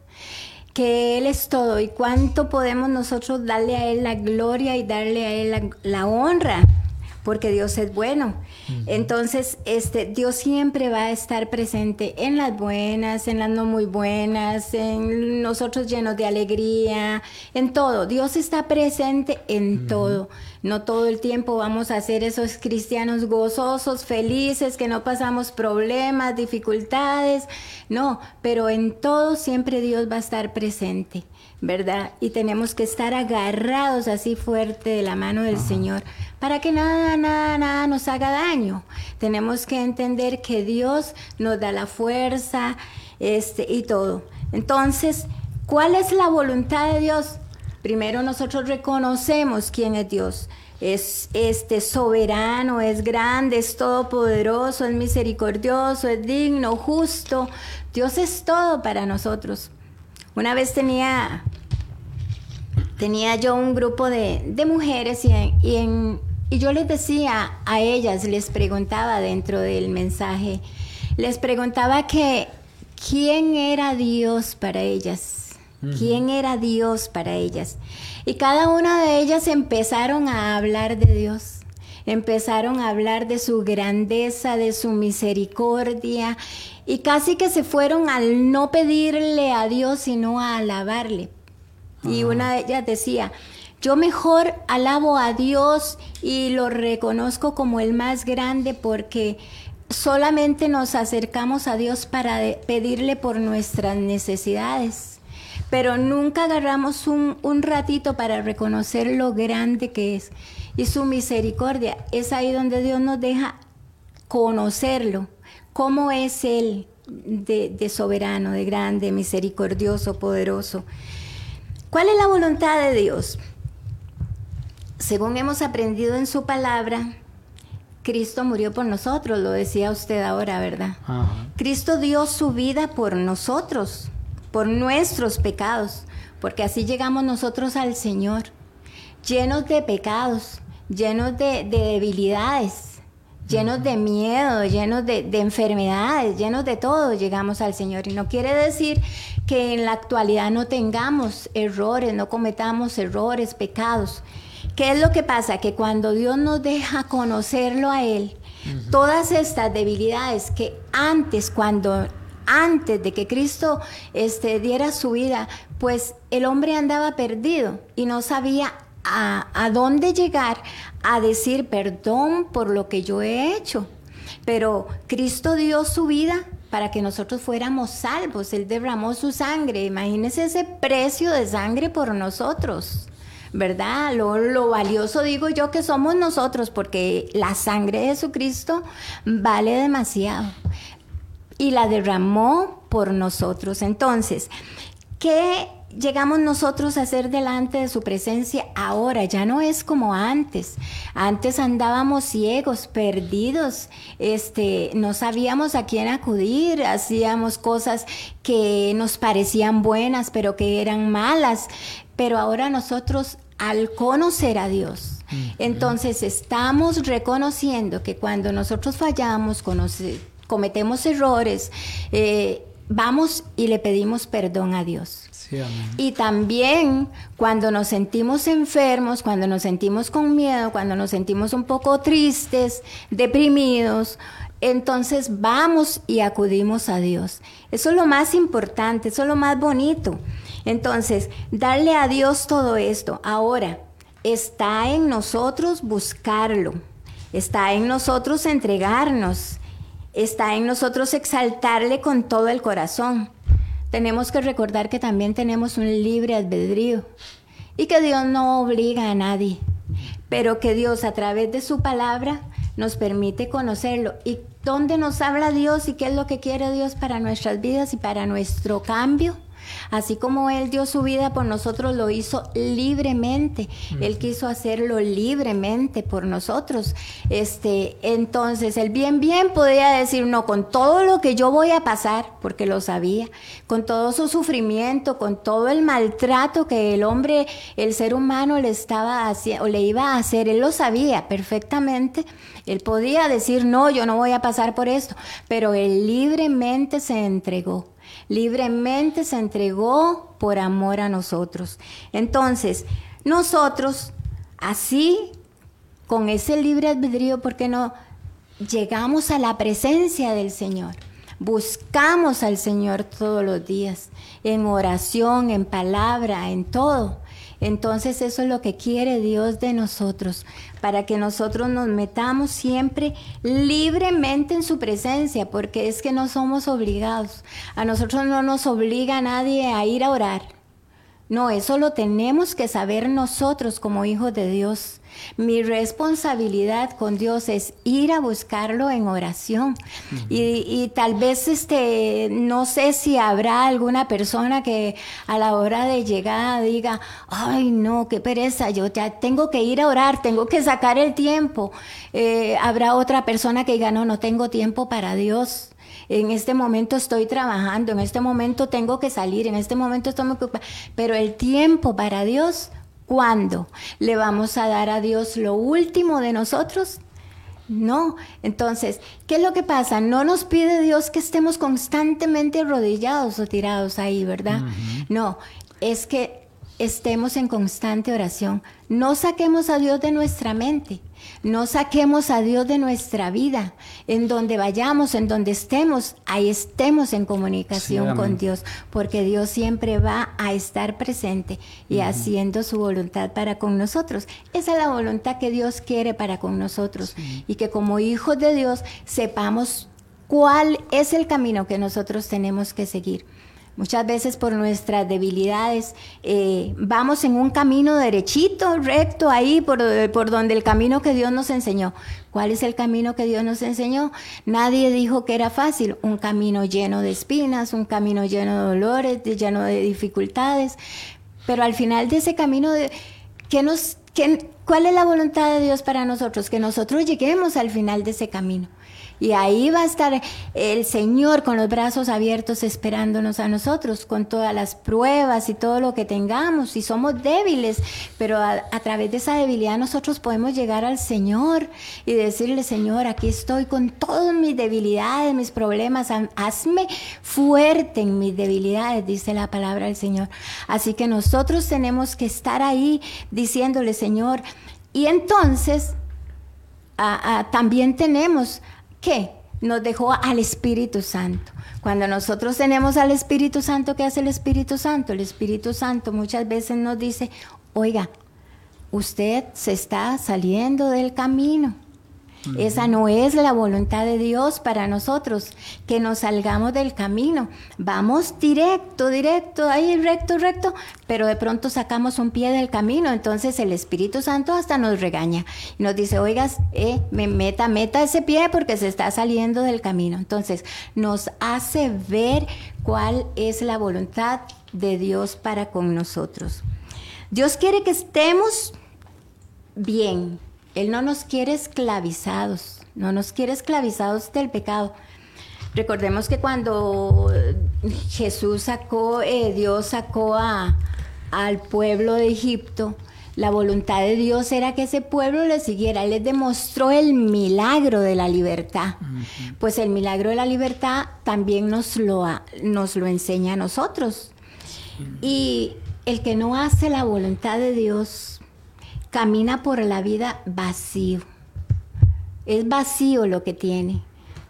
Que Él es todo y cuánto podemos nosotros darle a Él la gloria y darle a Él la, la honra porque Dios es bueno. Entonces, este, Dios siempre va a estar presente en las buenas, en las no muy buenas, en nosotros llenos de alegría, en todo. Dios está presente en todo. No todo el tiempo vamos a ser esos cristianos gozosos, felices, que no pasamos problemas, dificultades. No, pero en todo siempre Dios va a estar presente. ¿verdad? Y tenemos que estar agarrados así fuerte de la mano del Señor para que nada, nada, nada nos haga daño. Tenemos que entender que Dios nos da la fuerza este, y todo. Entonces, ¿cuál es la voluntad de Dios? Primero nosotros reconocemos quién es Dios. Es este soberano, es grande, es todopoderoso, es misericordioso, es digno, justo. Dios es todo para nosotros. Una vez tenía, tenía yo un grupo de, mujeres y, y yo les decía a ellas, les preguntaba dentro del mensaje, les preguntaba que quién era Dios para ellas, quién era Dios para ellas. Y cada una de ellas empezaron a hablar de Dios empezaron a hablar de su grandeza, de su misericordia y casi que se fueron al no pedirle a Dios, sino a alabarle. Y una de ellas decía, yo mejor alabo a Dios y lo reconozco como el más grande porque solamente nos acercamos a Dios para pedirle por nuestras necesidades, pero nunca agarramos un, un ratito para reconocer lo grande que es y su misericordia. Es ahí donde Dios nos deja conocerlo cómo es Él de, soberano, de grande, misericordioso, poderoso. ¿Cuál es la voluntad de Dios? Según hemos aprendido en su palabra, Cristo murió por nosotros, lo decía usted ahora, ¿verdad? Cristo dio su vida por nosotros, por nuestros pecados, porque así llegamos nosotros al Señor, llenos de pecados, llenos de debilidades, llenos de miedo, llenos de, enfermedades, llenos de todo, llegamos al Señor. Y no quiere decir que en la actualidad no tengamos errores, no cometamos errores, pecados. ¿Qué es lo que pasa? Que cuando Dios nos deja conocerlo a Él, todas estas debilidades que antes, cuando antes de que Cristo este, diera su vida, pues el hombre andaba perdido y no sabía a, dónde llegar a decir perdón por lo que yo he hecho. Pero Cristo dio su vida para que nosotros fuéramos salvos. Él derramó su sangre. Imagínense ese precio de sangre por nosotros. ¿Verdad? Lo, lo, valioso digo yo que somos nosotros, porque la sangre de Jesucristo vale demasiado. Y la derramó por nosotros. Entonces, ¿qué llegamos nosotros a ser delante de su presencia ahora, ya no es como antes. Antes andábamos ciegos, perdidos, este, no sabíamos a quién acudir, hacíamos cosas que nos parecían buenas, pero que eran malas. Pero ahora nosotros, al conocer a Dios, entonces estamos reconociendo que cuando nosotros fallamos, cometemos errores, eh, vamos y le pedimos perdón a Dios. Y también cuando nos sentimos enfermos, cuando nos sentimos con miedo, cuando nos sentimos un poco tristes, deprimidos, entonces vamos y acudimos a Dios. Eso es lo más importante, eso es lo más bonito. Entonces, darle a Dios todo esto. Ahora, está en nosotros buscarlo, está en nosotros entregarnos, está en nosotros exaltarle con todo el corazón. Tenemos que recordar que también tenemos un libre albedrío y que Dios no obliga a nadie, pero que Dios a través de su palabra nos permite conocerlo. Y dónde nos habla Dios y qué es lo que quiere Dios para nuestras vidas y para nuestro cambio Así como Él dio su vida por nosotros, lo hizo libremente. Él quiso hacerlo libremente por nosotros. Este, entonces, el bien, bien podía decir, no, con todo lo que yo voy a pasar, porque lo sabía, con todo su sufrimiento, con todo el maltrato que el hombre, el ser humano le estaba haciendo, o le iba a hacer, él lo sabía perfectamente. Él podía decir, no, yo no voy a pasar por esto, pero él libremente se entregó libremente se entregó por amor a nosotros. Entonces, nosotros, así, con ese libre albedrío, ¿por qué no llegamos a la presencia del Señor? Buscamos al Señor todos los días, en oración, en palabra, en todo. Entonces eso es lo que quiere Dios de nosotros, para que nosotros nos metamos siempre libremente en su presencia, porque es que no somos obligados. A nosotros no nos obliga nadie a ir a orar. No, eso lo tenemos que saber nosotros como hijos de Dios. Mi responsabilidad con Dios es ir a buscarlo en oración. y, tal vez este, no sé si habrá alguna persona que a la hora de llegar diga, ay no, qué pereza, yo ya tengo que ir a orar, tengo que sacar el tiempo. Eh, habrá otra persona que diga, no, no tengo tiempo para Dios en este momento estoy trabajando, en este momento tengo que salir, en este momento estoy ocupada, pero el tiempo para Dios, ¿cuándo? ¿Le vamos a dar a Dios lo último de nosotros? No, entonces, ¿qué es lo que pasa? No nos pide Dios que estemos constantemente arrodillados o tirados ahí, ¿verdad? No, es que estemos en constante oración. No saquemos a Dios de nuestra mente. No saquemos a Dios de nuestra vida. En donde vayamos, en donde estemos, ahí estemos en comunicación con Dios, porque Dios siempre va a estar presente y haciendo su voluntad para con nosotros. Esa es la voluntad que Dios quiere para con nosotros y que como hijos de Dios sepamos cuál es el camino que nosotros tenemos que seguir. Muchas veces por nuestras debilidades eh, vamos en un camino derechito, recto, ahí por, por donde el camino que Dios nos enseñó. ¿Cuál es el camino que Dios nos enseñó? Nadie dijo que era fácil. Un camino lleno de espinas, un camino lleno de dolores, lleno de dificultades. Pero al final de ese camino, ¿qué nos, qué, ¿cuál es la voluntad de Dios para nosotros? Que nosotros lleguemos al final de ese camino. Y ahí va a estar el Señor con los brazos abiertos esperándonos a nosotros, con todas las pruebas y todo lo que tengamos. Y somos débiles, pero a, través de esa debilidad nosotros podemos llegar al Señor y decirle, Señor, aquí estoy con todas mis debilidades, mis problemas. Hazme fuerte en mis debilidades, dice la palabra del Señor. Así que nosotros tenemos que estar ahí diciéndole, Señor, y entonces también tenemos ¿qué? Nos dejó al Espíritu Santo. Cuando nosotros tenemos al Espíritu Santo, ¿qué hace el Espíritu Santo? El Espíritu Santo muchas veces nos dice, oiga, usted se está saliendo del camino. Esa no es la voluntad de Dios para nosotros, que nos salgamos del camino. Vamos directo, directo, ahí recto, recto, pero de pronto sacamos un pie del camino. Entonces el Espíritu Santo hasta nos regaña y nos dice, oigas, eh, me meta, meta ese pie porque se está saliendo del camino. Entonces nos hace ver cuál es la voluntad de Dios para con nosotros. Dios quiere que estemos bien, él no nos quiere esclavizados, no nos quiere esclavizados del pecado. Recordemos que cuando Jesús sacó, eh, Dios sacó a, al pueblo de Egipto, La voluntad de Dios era que ese pueblo le siguiera. Él les demostró el milagro de la libertad. Pues el milagro de la libertad también nos lo, nos lo enseña a nosotros. Y el que no hace la voluntad de Dios camina por la vida vacío. Es vacío lo que tiene.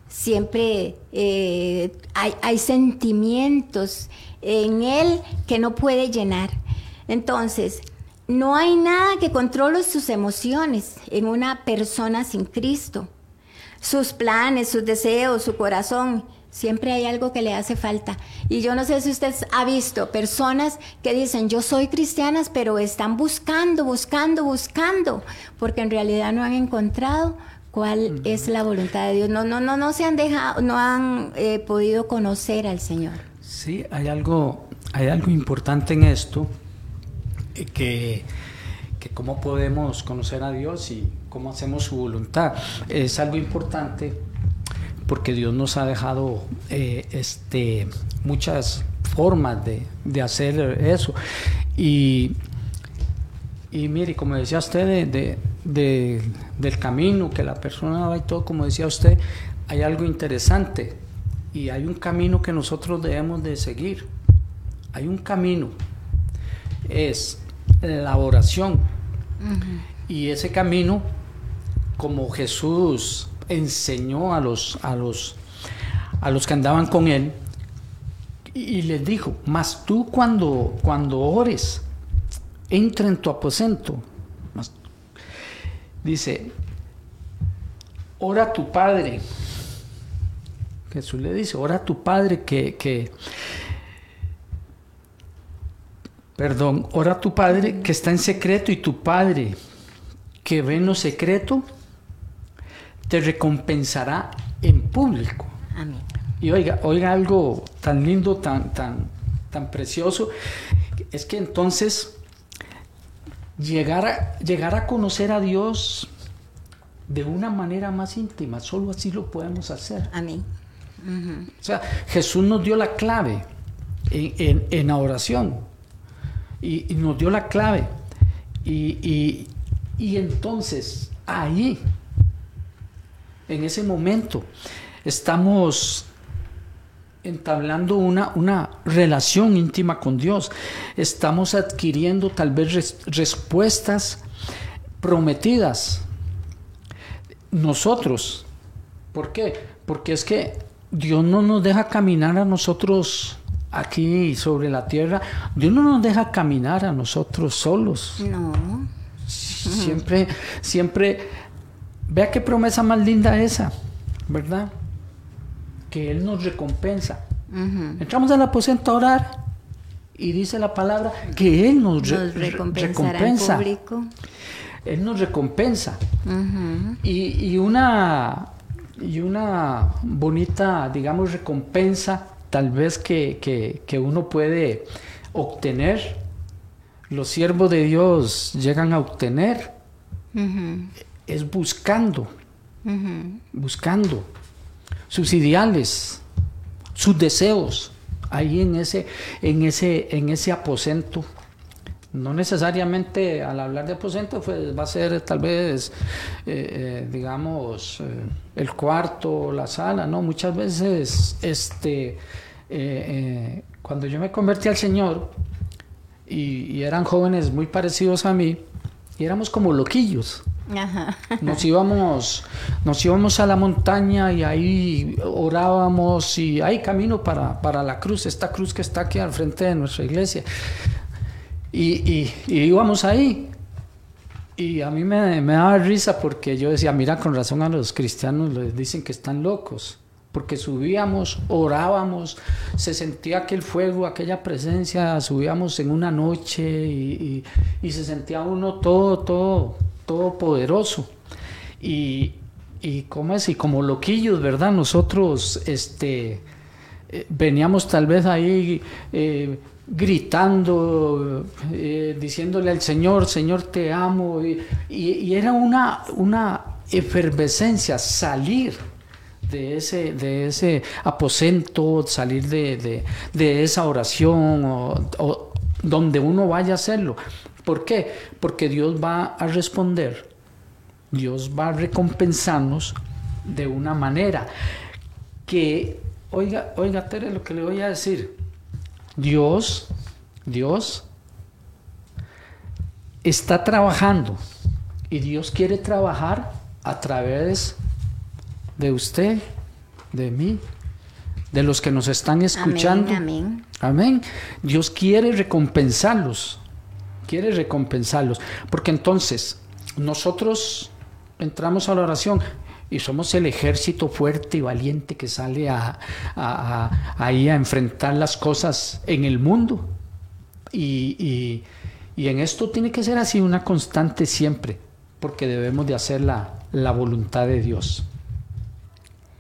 Siempre eh, hay, hay sentimientos en él que no puede llenar. Entonces, no hay nada que controle sus emociones en una persona sin Cristo. Sus planes, sus deseos, su corazón, siempre hay algo que le hace falta. Y yo no sé si usted ha visto personas que dicen, yo soy cristianas, pero están buscando, buscando, buscando, porque en realidad no han encontrado cuál es la voluntad de Dios. No, no, no, no se han dejado, no han eh, podido conocer al Señor. Sí, hay algo, hay algo importante en esto que, que cómo podemos conocer a Dios y cómo hacemos su voluntad. Es algo importante porque Dios nos ha dejado eh, este, muchas formas de, de, hacer eso. Y, y mire, como decía usted, de, de, del camino que la persona va y todo, como decía usted, hay algo interesante y hay un camino que nosotros debemos de seguir. Hay un camino. Es la oración. Y ese camino, como Jesús enseñó a los, a los, a los que andaban con él, y, les dijo, mas tú cuando, cuando ores, entra en tu aposento. dice, ora a tu Padre. Jesús le dice, ora tu Padre que, que Perdón, ora a tu Padre que está en secreto y tu Padre que ve en lo secreto te recompensará en público. Amén. Y oiga, oiga algo tan lindo, tan, tan, tan precioso, es que entonces llegar a, llegar a conocer a Dios de una manera más íntima, solo así lo podemos hacer. Amén. O sea, Jesús nos dio la clave en, en la oración y, nos dio la clave. Y, entonces ahí, en ese momento, estamos entablando una, una relación íntima con Dios. Estamos adquiriendo tal vez respuestas prometidas. Nosotros, ¿por qué? Porque es que Dios no nos deja caminar a nosotros aquí sobre la tierra, Dios no nos deja caminar a nosotros solos. No. Siempre, siempre, vea qué promesa más linda esa, ¿verdad? Que Él nos recompensa. Entramos al aposento a orar y dice la palabra que Él nos, recompensa. Él nos recompensa. y, y, una, y una bonita, digamos, recompensa tal vez que, uno puede obtener, los siervos de Dios llegan a obtener, es buscando, buscando sus ideales, sus deseos, ahí en ese, en ese, en ese aposento. No necesariamente al hablar de aposento pues, va a ser tal vez, eh, eh, digamos, eh, el cuarto, la sala, ¿no? Muchas veces, este, cuando yo me convertí al Señor y, eran jóvenes muy parecidos a mí, y éramos como loquillos. Nos íbamos, nos íbamos a la montaña y ahí orábamos y hay camino para, para la cruz, esta cruz que está aquí al frente de nuestra iglesia. Y, íbamos ahí. Y a mí me, me, daba risa porque yo decía, mira, con razón a los cristianos les dicen que están locos. Porque subíamos, orábamos, se sentía aquel fuego, aquella presencia, subíamos en una noche y, se sentía uno todo, todo, todo poderoso. Y, y como es, y como loquillos, ¿verdad? Nosotros, este, eh, veníamos tal vez ahí eh, gritando, eh, diciéndole al Señor, Señor te amo, y, era una, una efervescencia salir de ese, de ese aposento, salir de, esa oración o, donde uno vaya a hacerlo. ¿Por qué? Porque Dios va a responder, Dios va a recompensarnos de una manera que, oiga, oiga, Tere, lo que le voy a decir, Dios, Dios está trabajando y Dios quiere trabajar a través de usted, de mí, de los que nos están escuchando. Amén, amén. Dios quiere recompensarlos, quiere recompensarlos, porque entonces nosotros entramos a la oración y somos el ejército fuerte y valiente que sale a, ahí a enfrentar las cosas en el mundo. Y, en esto tiene que ser así una constante siempre, porque debemos de hacer la voluntad de Dios.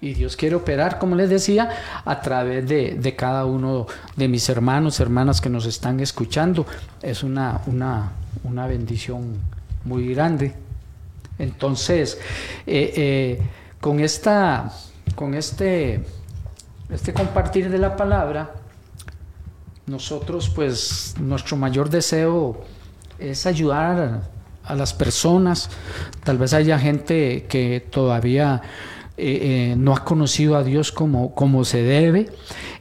Y Dios quiere operar, como les decía, a través de, de, cada uno de mis hermanos, hermanas que nos están escuchando. Es una, una, una bendición muy grande. Entonces, eh, eh, con, esta, con este, este compartir de la palabra, nosotros pues nuestro mayor deseo es ayudar a, las personas. Tal vez haya gente que todavía eh, no ha conocido a Dios como, como se debe.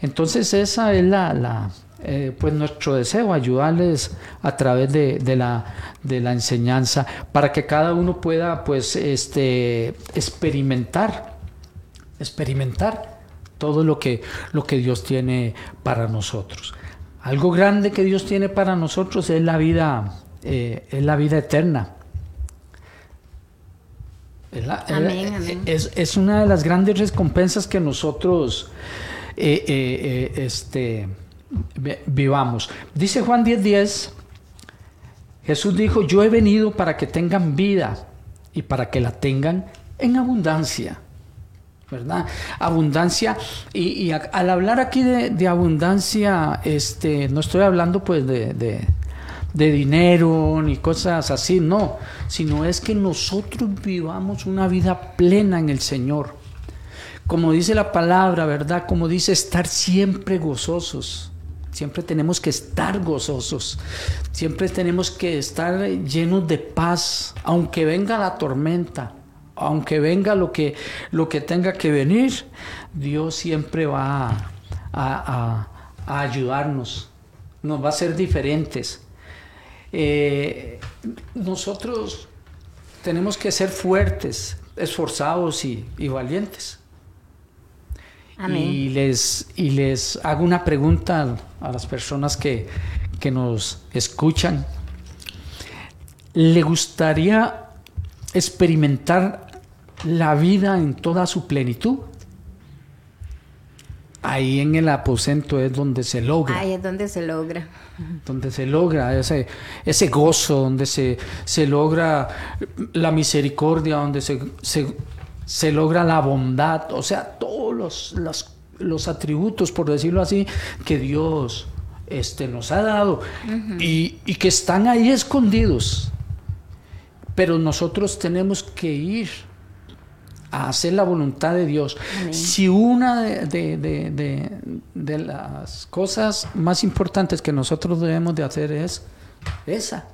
Entonces esa es la eh, pues nuestro deseo, ayudarles a través de, la, de, la, enseñanza para que cada uno pueda pues este, experimentar, experimentar todo lo que, lo que Dios tiene para nosotros. Algo grande que Dios tiene para nosotros es la vida, eh, es la vida eterna. Es, una de las grandes recompensas que nosotros eh, este, vivamos. Dice Juan 10:10, 10, Jesús dijo, yo he venido para que tengan vida y para que la tengan en abundancia. ¿Verdad? Abundancia. Y, al hablar aquí de, abundancia, este, no estoy hablando pues de, de dinero ni cosas así, no, sino es que nosotros vivamos una vida plena en el Señor. Como dice la palabra, ¿verdad? Como dice estar siempre gozosos. Siempre tenemos que estar gozosos, siempre tenemos que estar llenos de paz, aunque venga la tormenta, aunque venga lo que, lo que tenga que venir, Dios siempre va a, ayudarnos, nos va a ser diferentes. Eh, nosotros tenemos que ser fuertes, esforzados y valientes. Y les, y les hago una pregunta a las personas que, que nos escuchan. ¿Le gustaría experimentar la vida en toda su plenitud? Ahí en el aposento es donde se logra. Ahí es donde se logra. Donde se logra ese, ese gozo, donde se, se logra la misericordia, donde se, se se logra la bondad, o sea, todos los, los, atributos, por decirlo así, que Dios este, nos ha dado y, que están ahí escondidos. Pero nosotros tenemos que ir a hacer la voluntad de Dios. Si una de, de, las cosas más importantes que nosotros debemos de hacer es esa,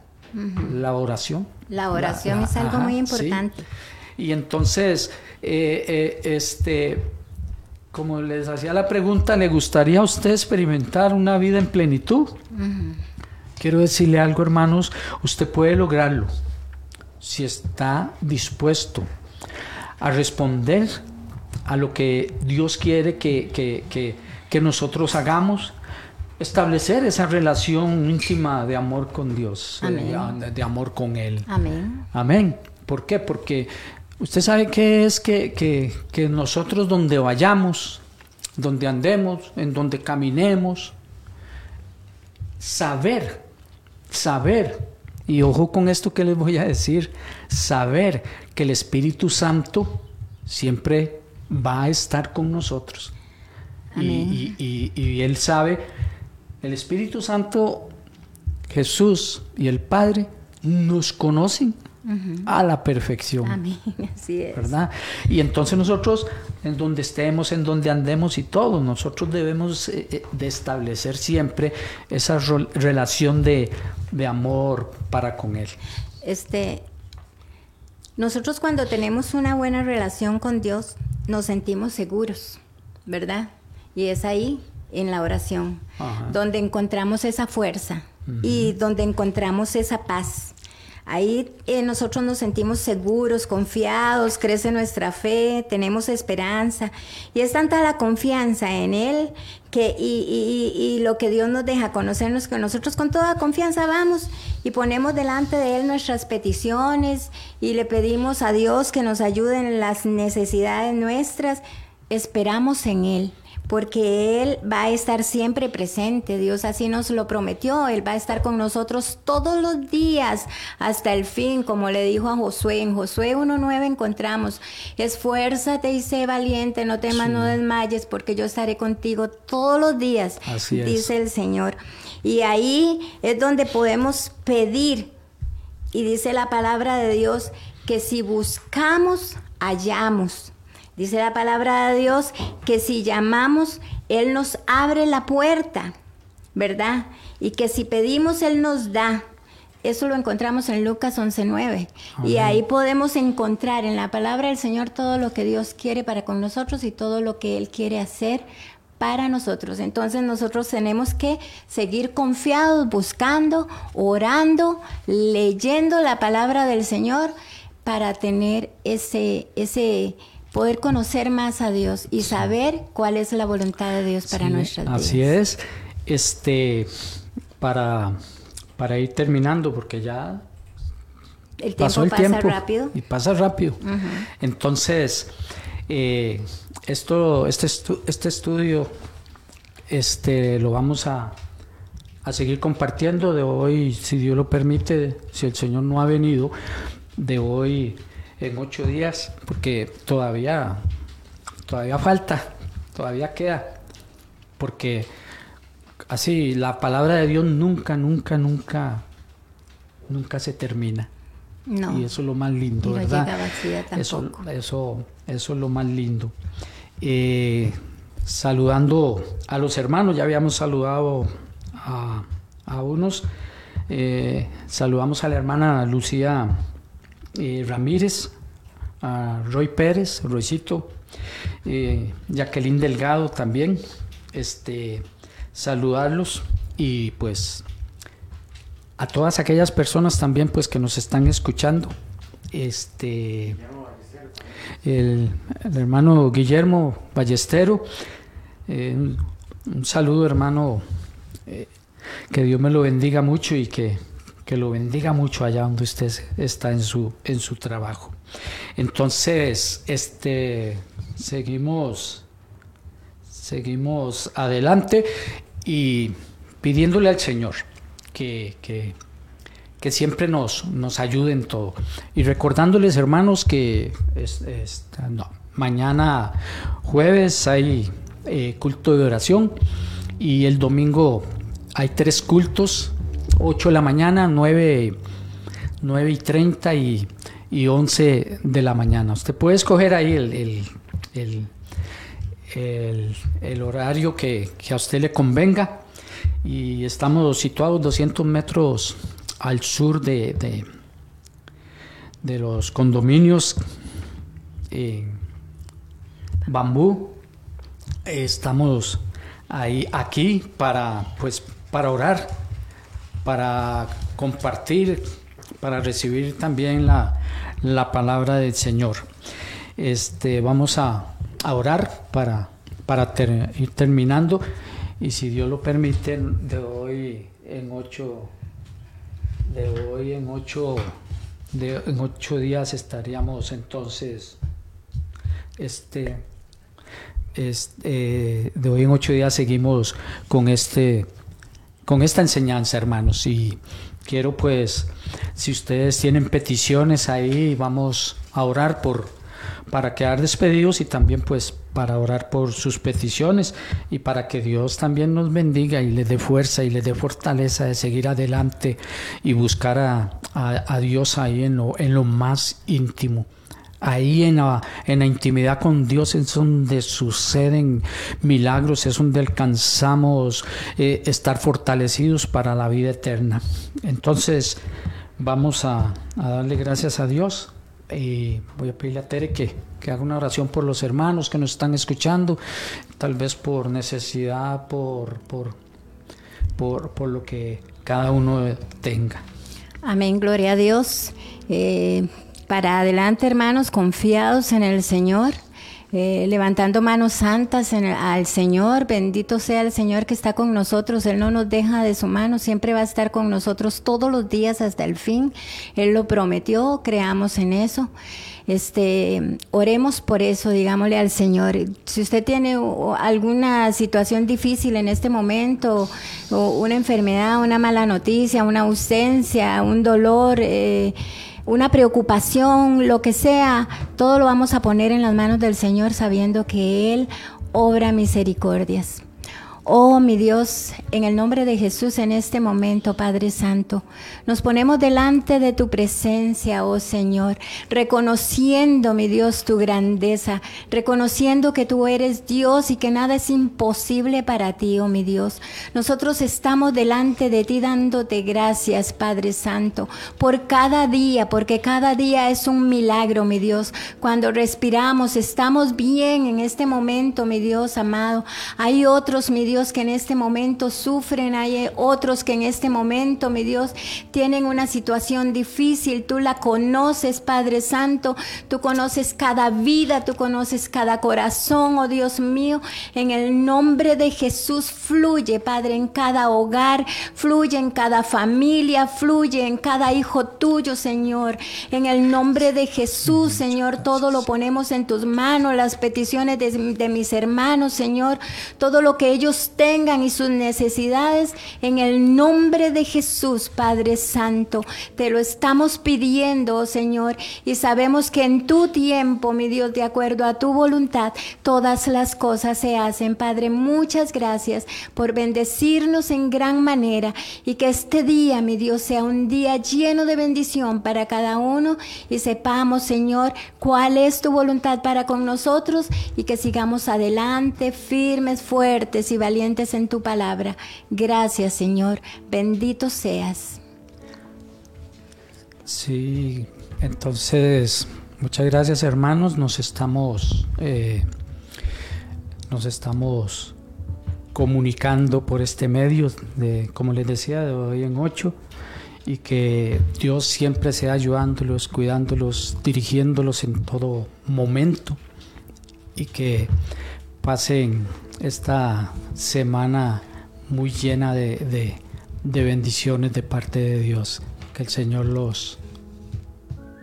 la oración. La oración es algo muy importante. Y entonces, eh, eh, este, como les hacía la pregunta, ¿le gustaría a usted experimentar una vida en plenitud? Quiero decirle algo, hermanos, usted puede lograrlo si está dispuesto a responder a lo que Dios quiere que, que, que nosotros hagamos establecer esa relación íntima de amor con Dios, eh, de, amor con Él. Amén. Amén. ¿Por qué? Porque Usted sabe qué es que, nosotros donde vayamos, donde andemos, en donde caminemos, saber, saber, y ojo con esto que les voy a decir, saber que el Espíritu Santo siempre va a estar con nosotros. Y, y, Él sabe, el Espíritu Santo, Jesús y el Padre nos conocen a la perfección. Amén, así es. ¿Verdad? Y entonces nosotros, en donde estemos, en donde andemos y todo, nosotros debemos eh, eh, de establecer siempre esa relación de, de amor para con Él. Este, nosotros cuando tenemos una buena relación con Dios, nos sentimos seguros, ¿verdad? Y es ahí, en la oración, donde encontramos esa fuerza y donde encontramos esa paz. Ahí eh, nosotros nos sentimos seguros, confiados, crece nuestra fe, tenemos esperanza. Y es tanta la confianza en Él que, y, y, lo que Dios nos deja conocernos, que nosotros con toda confianza vamos y ponemos delante de Él nuestras peticiones y le pedimos a Dios que nos ayude en las necesidades nuestras. Esperamos en Él porque Él va a estar siempre presente. Dios así nos lo prometió. Él va a estar con nosotros todos los días hasta el fin, como le dijo a Josué. En Josué 1.9 encontramos, esfuérzate y sé valiente, no temas, no desmayes, porque yo estaré contigo todos los días, dice el Señor. Y ahí es donde podemos pedir. Y dice la palabra de Dios que si buscamos, hallamos. Dice la palabra de Dios que si llamamos, Él nos abre la puerta, ¿verdad? Y que si pedimos, Él nos da. Eso lo encontramos en Lucas 11.9. Y ahí podemos encontrar en la palabra del Señor todo lo que Dios quiere para con nosotros y todo lo que Él quiere hacer para nosotros. Entonces nosotros tenemos que seguir confiados, buscando, orando, leyendo la palabra del Señor para tener ese, ese, poder conocer más a Dios y saber cuál es la voluntad de Dios para nuestras vidas. Así es. Este, para, para ir terminando, porque ya el tiempo pasó el pasa rápido. Y pasa rápido. Entonces, eh, esto, este, este estudio este, lo vamos a, a seguir compartiendo de hoy, si Dios lo permite, si el Señor no ha venido, de hoy en ocho días, porque todavía, todavía falta, todavía queda, porque así la palabra de Dios nunca, nunca, nunca, nunca se termina. Y eso es lo más lindo, ¿verdad? eso, eso, eso es lo más lindo. Eh, saludando a los hermanos, ya habíamos saludado a, unos. Eh, saludamos a la hermana Lucía eh, Ramírez, a Roy Pérez, Roycito, eh, Jacqueline Delgado también, este, saludarlos y pues a todas aquellas personas también pues que nos están escuchando. Este, el, hermano Guillermo Ballestero, eh, un, saludo hermano, que Dios me lo bendiga mucho y que que lo bendiga mucho allá donde usted está en su, en su trabajo. Entonces, este, seguimos, seguimos adelante y pidiéndole al Señor que, que, siempre nos, nos ayude en todo. Y recordándoles, hermanos, que no, mañana jueves hay eh, culto de oración y el domingo hay tres cultos 8 de la mañana, 9, 9 y 30 y, y 11 de la mañana. Usted puede escoger ahí el, el, el, el horario que, que, a usted le convenga. Y estamos situados 200 metros al sur de, de, de los condominios Bambú. Estamos ahí, aquí para, pues, para orar para compartir, para recibir también la, palabra del Señor. Este, vamos a, orar para, para ir terminando y si Dios lo permite, de hoy en ocho, de hoy en ocho, de, en ocho días estaríamos entonces, este, este, de hoy en ocho días seguimos con este con esta enseñanza, hermanos. Y quiero pues, si ustedes tienen peticiones ahí, vamos a orar por, para quedar despedidos y también pues para orar por sus peticiones y para que Dios también nos bendiga y le dé fuerza y le dé fortaleza de seguir adelante y buscar a, a, Dios ahí en lo, en lo más íntimo. Ahí en la, en la intimidad con Dios es donde suceden milagros, es donde alcanzamos eh, estar fortalecidos para la vida eterna. Entonces vamos a, darle gracias a Dios y voy a pedirle a Tere que, que, haga una oración por los hermanos que nos están escuchando, tal vez por necesidad, por, por, por, por lo que cada uno tenga. Amén, gloria a Dios. Eh, para adelante, hermanos, confiados en el Señor. Eh, levantando manos santas al Señor, bendito sea el Señor que está con nosotros, Él no nos deja de su mano, siempre va a estar con nosotros todos los días hasta el fin, Él lo prometió, creamos en eso. Este, oremos por eso, digámosle al Señor. Si usted tiene alguna situación difícil en este momento, o una enfermedad, una mala noticia, una ausencia, un dolor, eh, una preocupación, lo que sea, todo lo vamos a poner en las manos del Señor sabiendo que Él obra misericordias. Oh mi Dios, en el nombre de Jesús en este momento, Padre Santo, nos ponemos delante de tu presencia, oh Señor, reconociendo, mi Dios, tu grandeza, reconociendo que tú eres Dios y que nada es imposible para ti, oh mi Dios. Nosotros estamos delante de ti dándote gracias, Padre Santo, por cada día, porque cada día es un milagro, mi Dios. Cuando respiramos, estamos bien en este momento, mi Dios amado. Hay otros, mi Dios, Dios, que en este momento sufren, hay otros que en este momento, mi Dios, tienen una situación difícil. Tú la conoces, Padre Santo, tú conoces cada vida, tú conoces cada corazón, oh Dios mío. En el nombre de Jesús fluye, Padre, en cada hogar, fluye en cada familia, fluye en cada hijo tuyo, Señor. En el nombre de Jesús, Señor, todo lo ponemos en tus manos, las peticiones de, de mis hermanos, Señor, todo lo que ellos tengan y sus necesidades en el nombre de Jesús, Padre Santo. Te lo estamos pidiendo, oh Señor, y sabemos que en tu tiempo, mi Dios, de acuerdo a tu voluntad, todas las cosas se hacen. Padre, muchas gracias por bendecirnos en gran manera y que este día, mi Dios, sea un día lleno de bendición para cada uno y sepamos, Señor, cuál es tu voluntad para con nosotros y que sigamos adelante, firmes, fuertes y valientes en tu palabra. Gracias, Señor. Bendito seas. Sí, entonces, muchas gracias, hermanos. Nos estamos, eh, nos estamos comunicando por este medio, de, como les decía, de hoy en ocho y que Dios siempre sea ayudándolos, cuidándolos, dirigiéndolos en todo momento y que pasen esta semana muy llena de, bendiciones de parte de Dios. Que el Señor los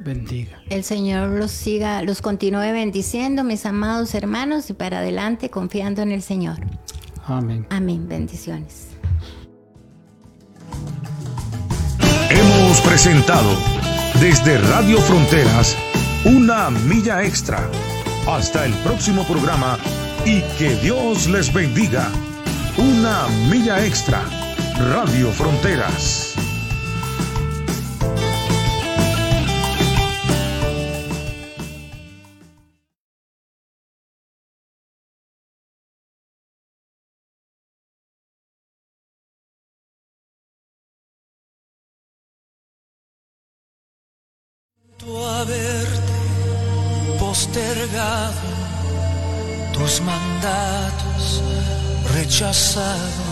bendiga. El Señor los siga, los continúe bendiciendo, mis amados hermanos, y para adelante confiando en el Señor. Amén. Amén. Bendiciones. Hemos presentado desde Radio Fronteras una milla extra. Hasta el próximo programa y que Dios les bendiga. Una milla extra. Radio Fronteras. Tus mandatos rechazado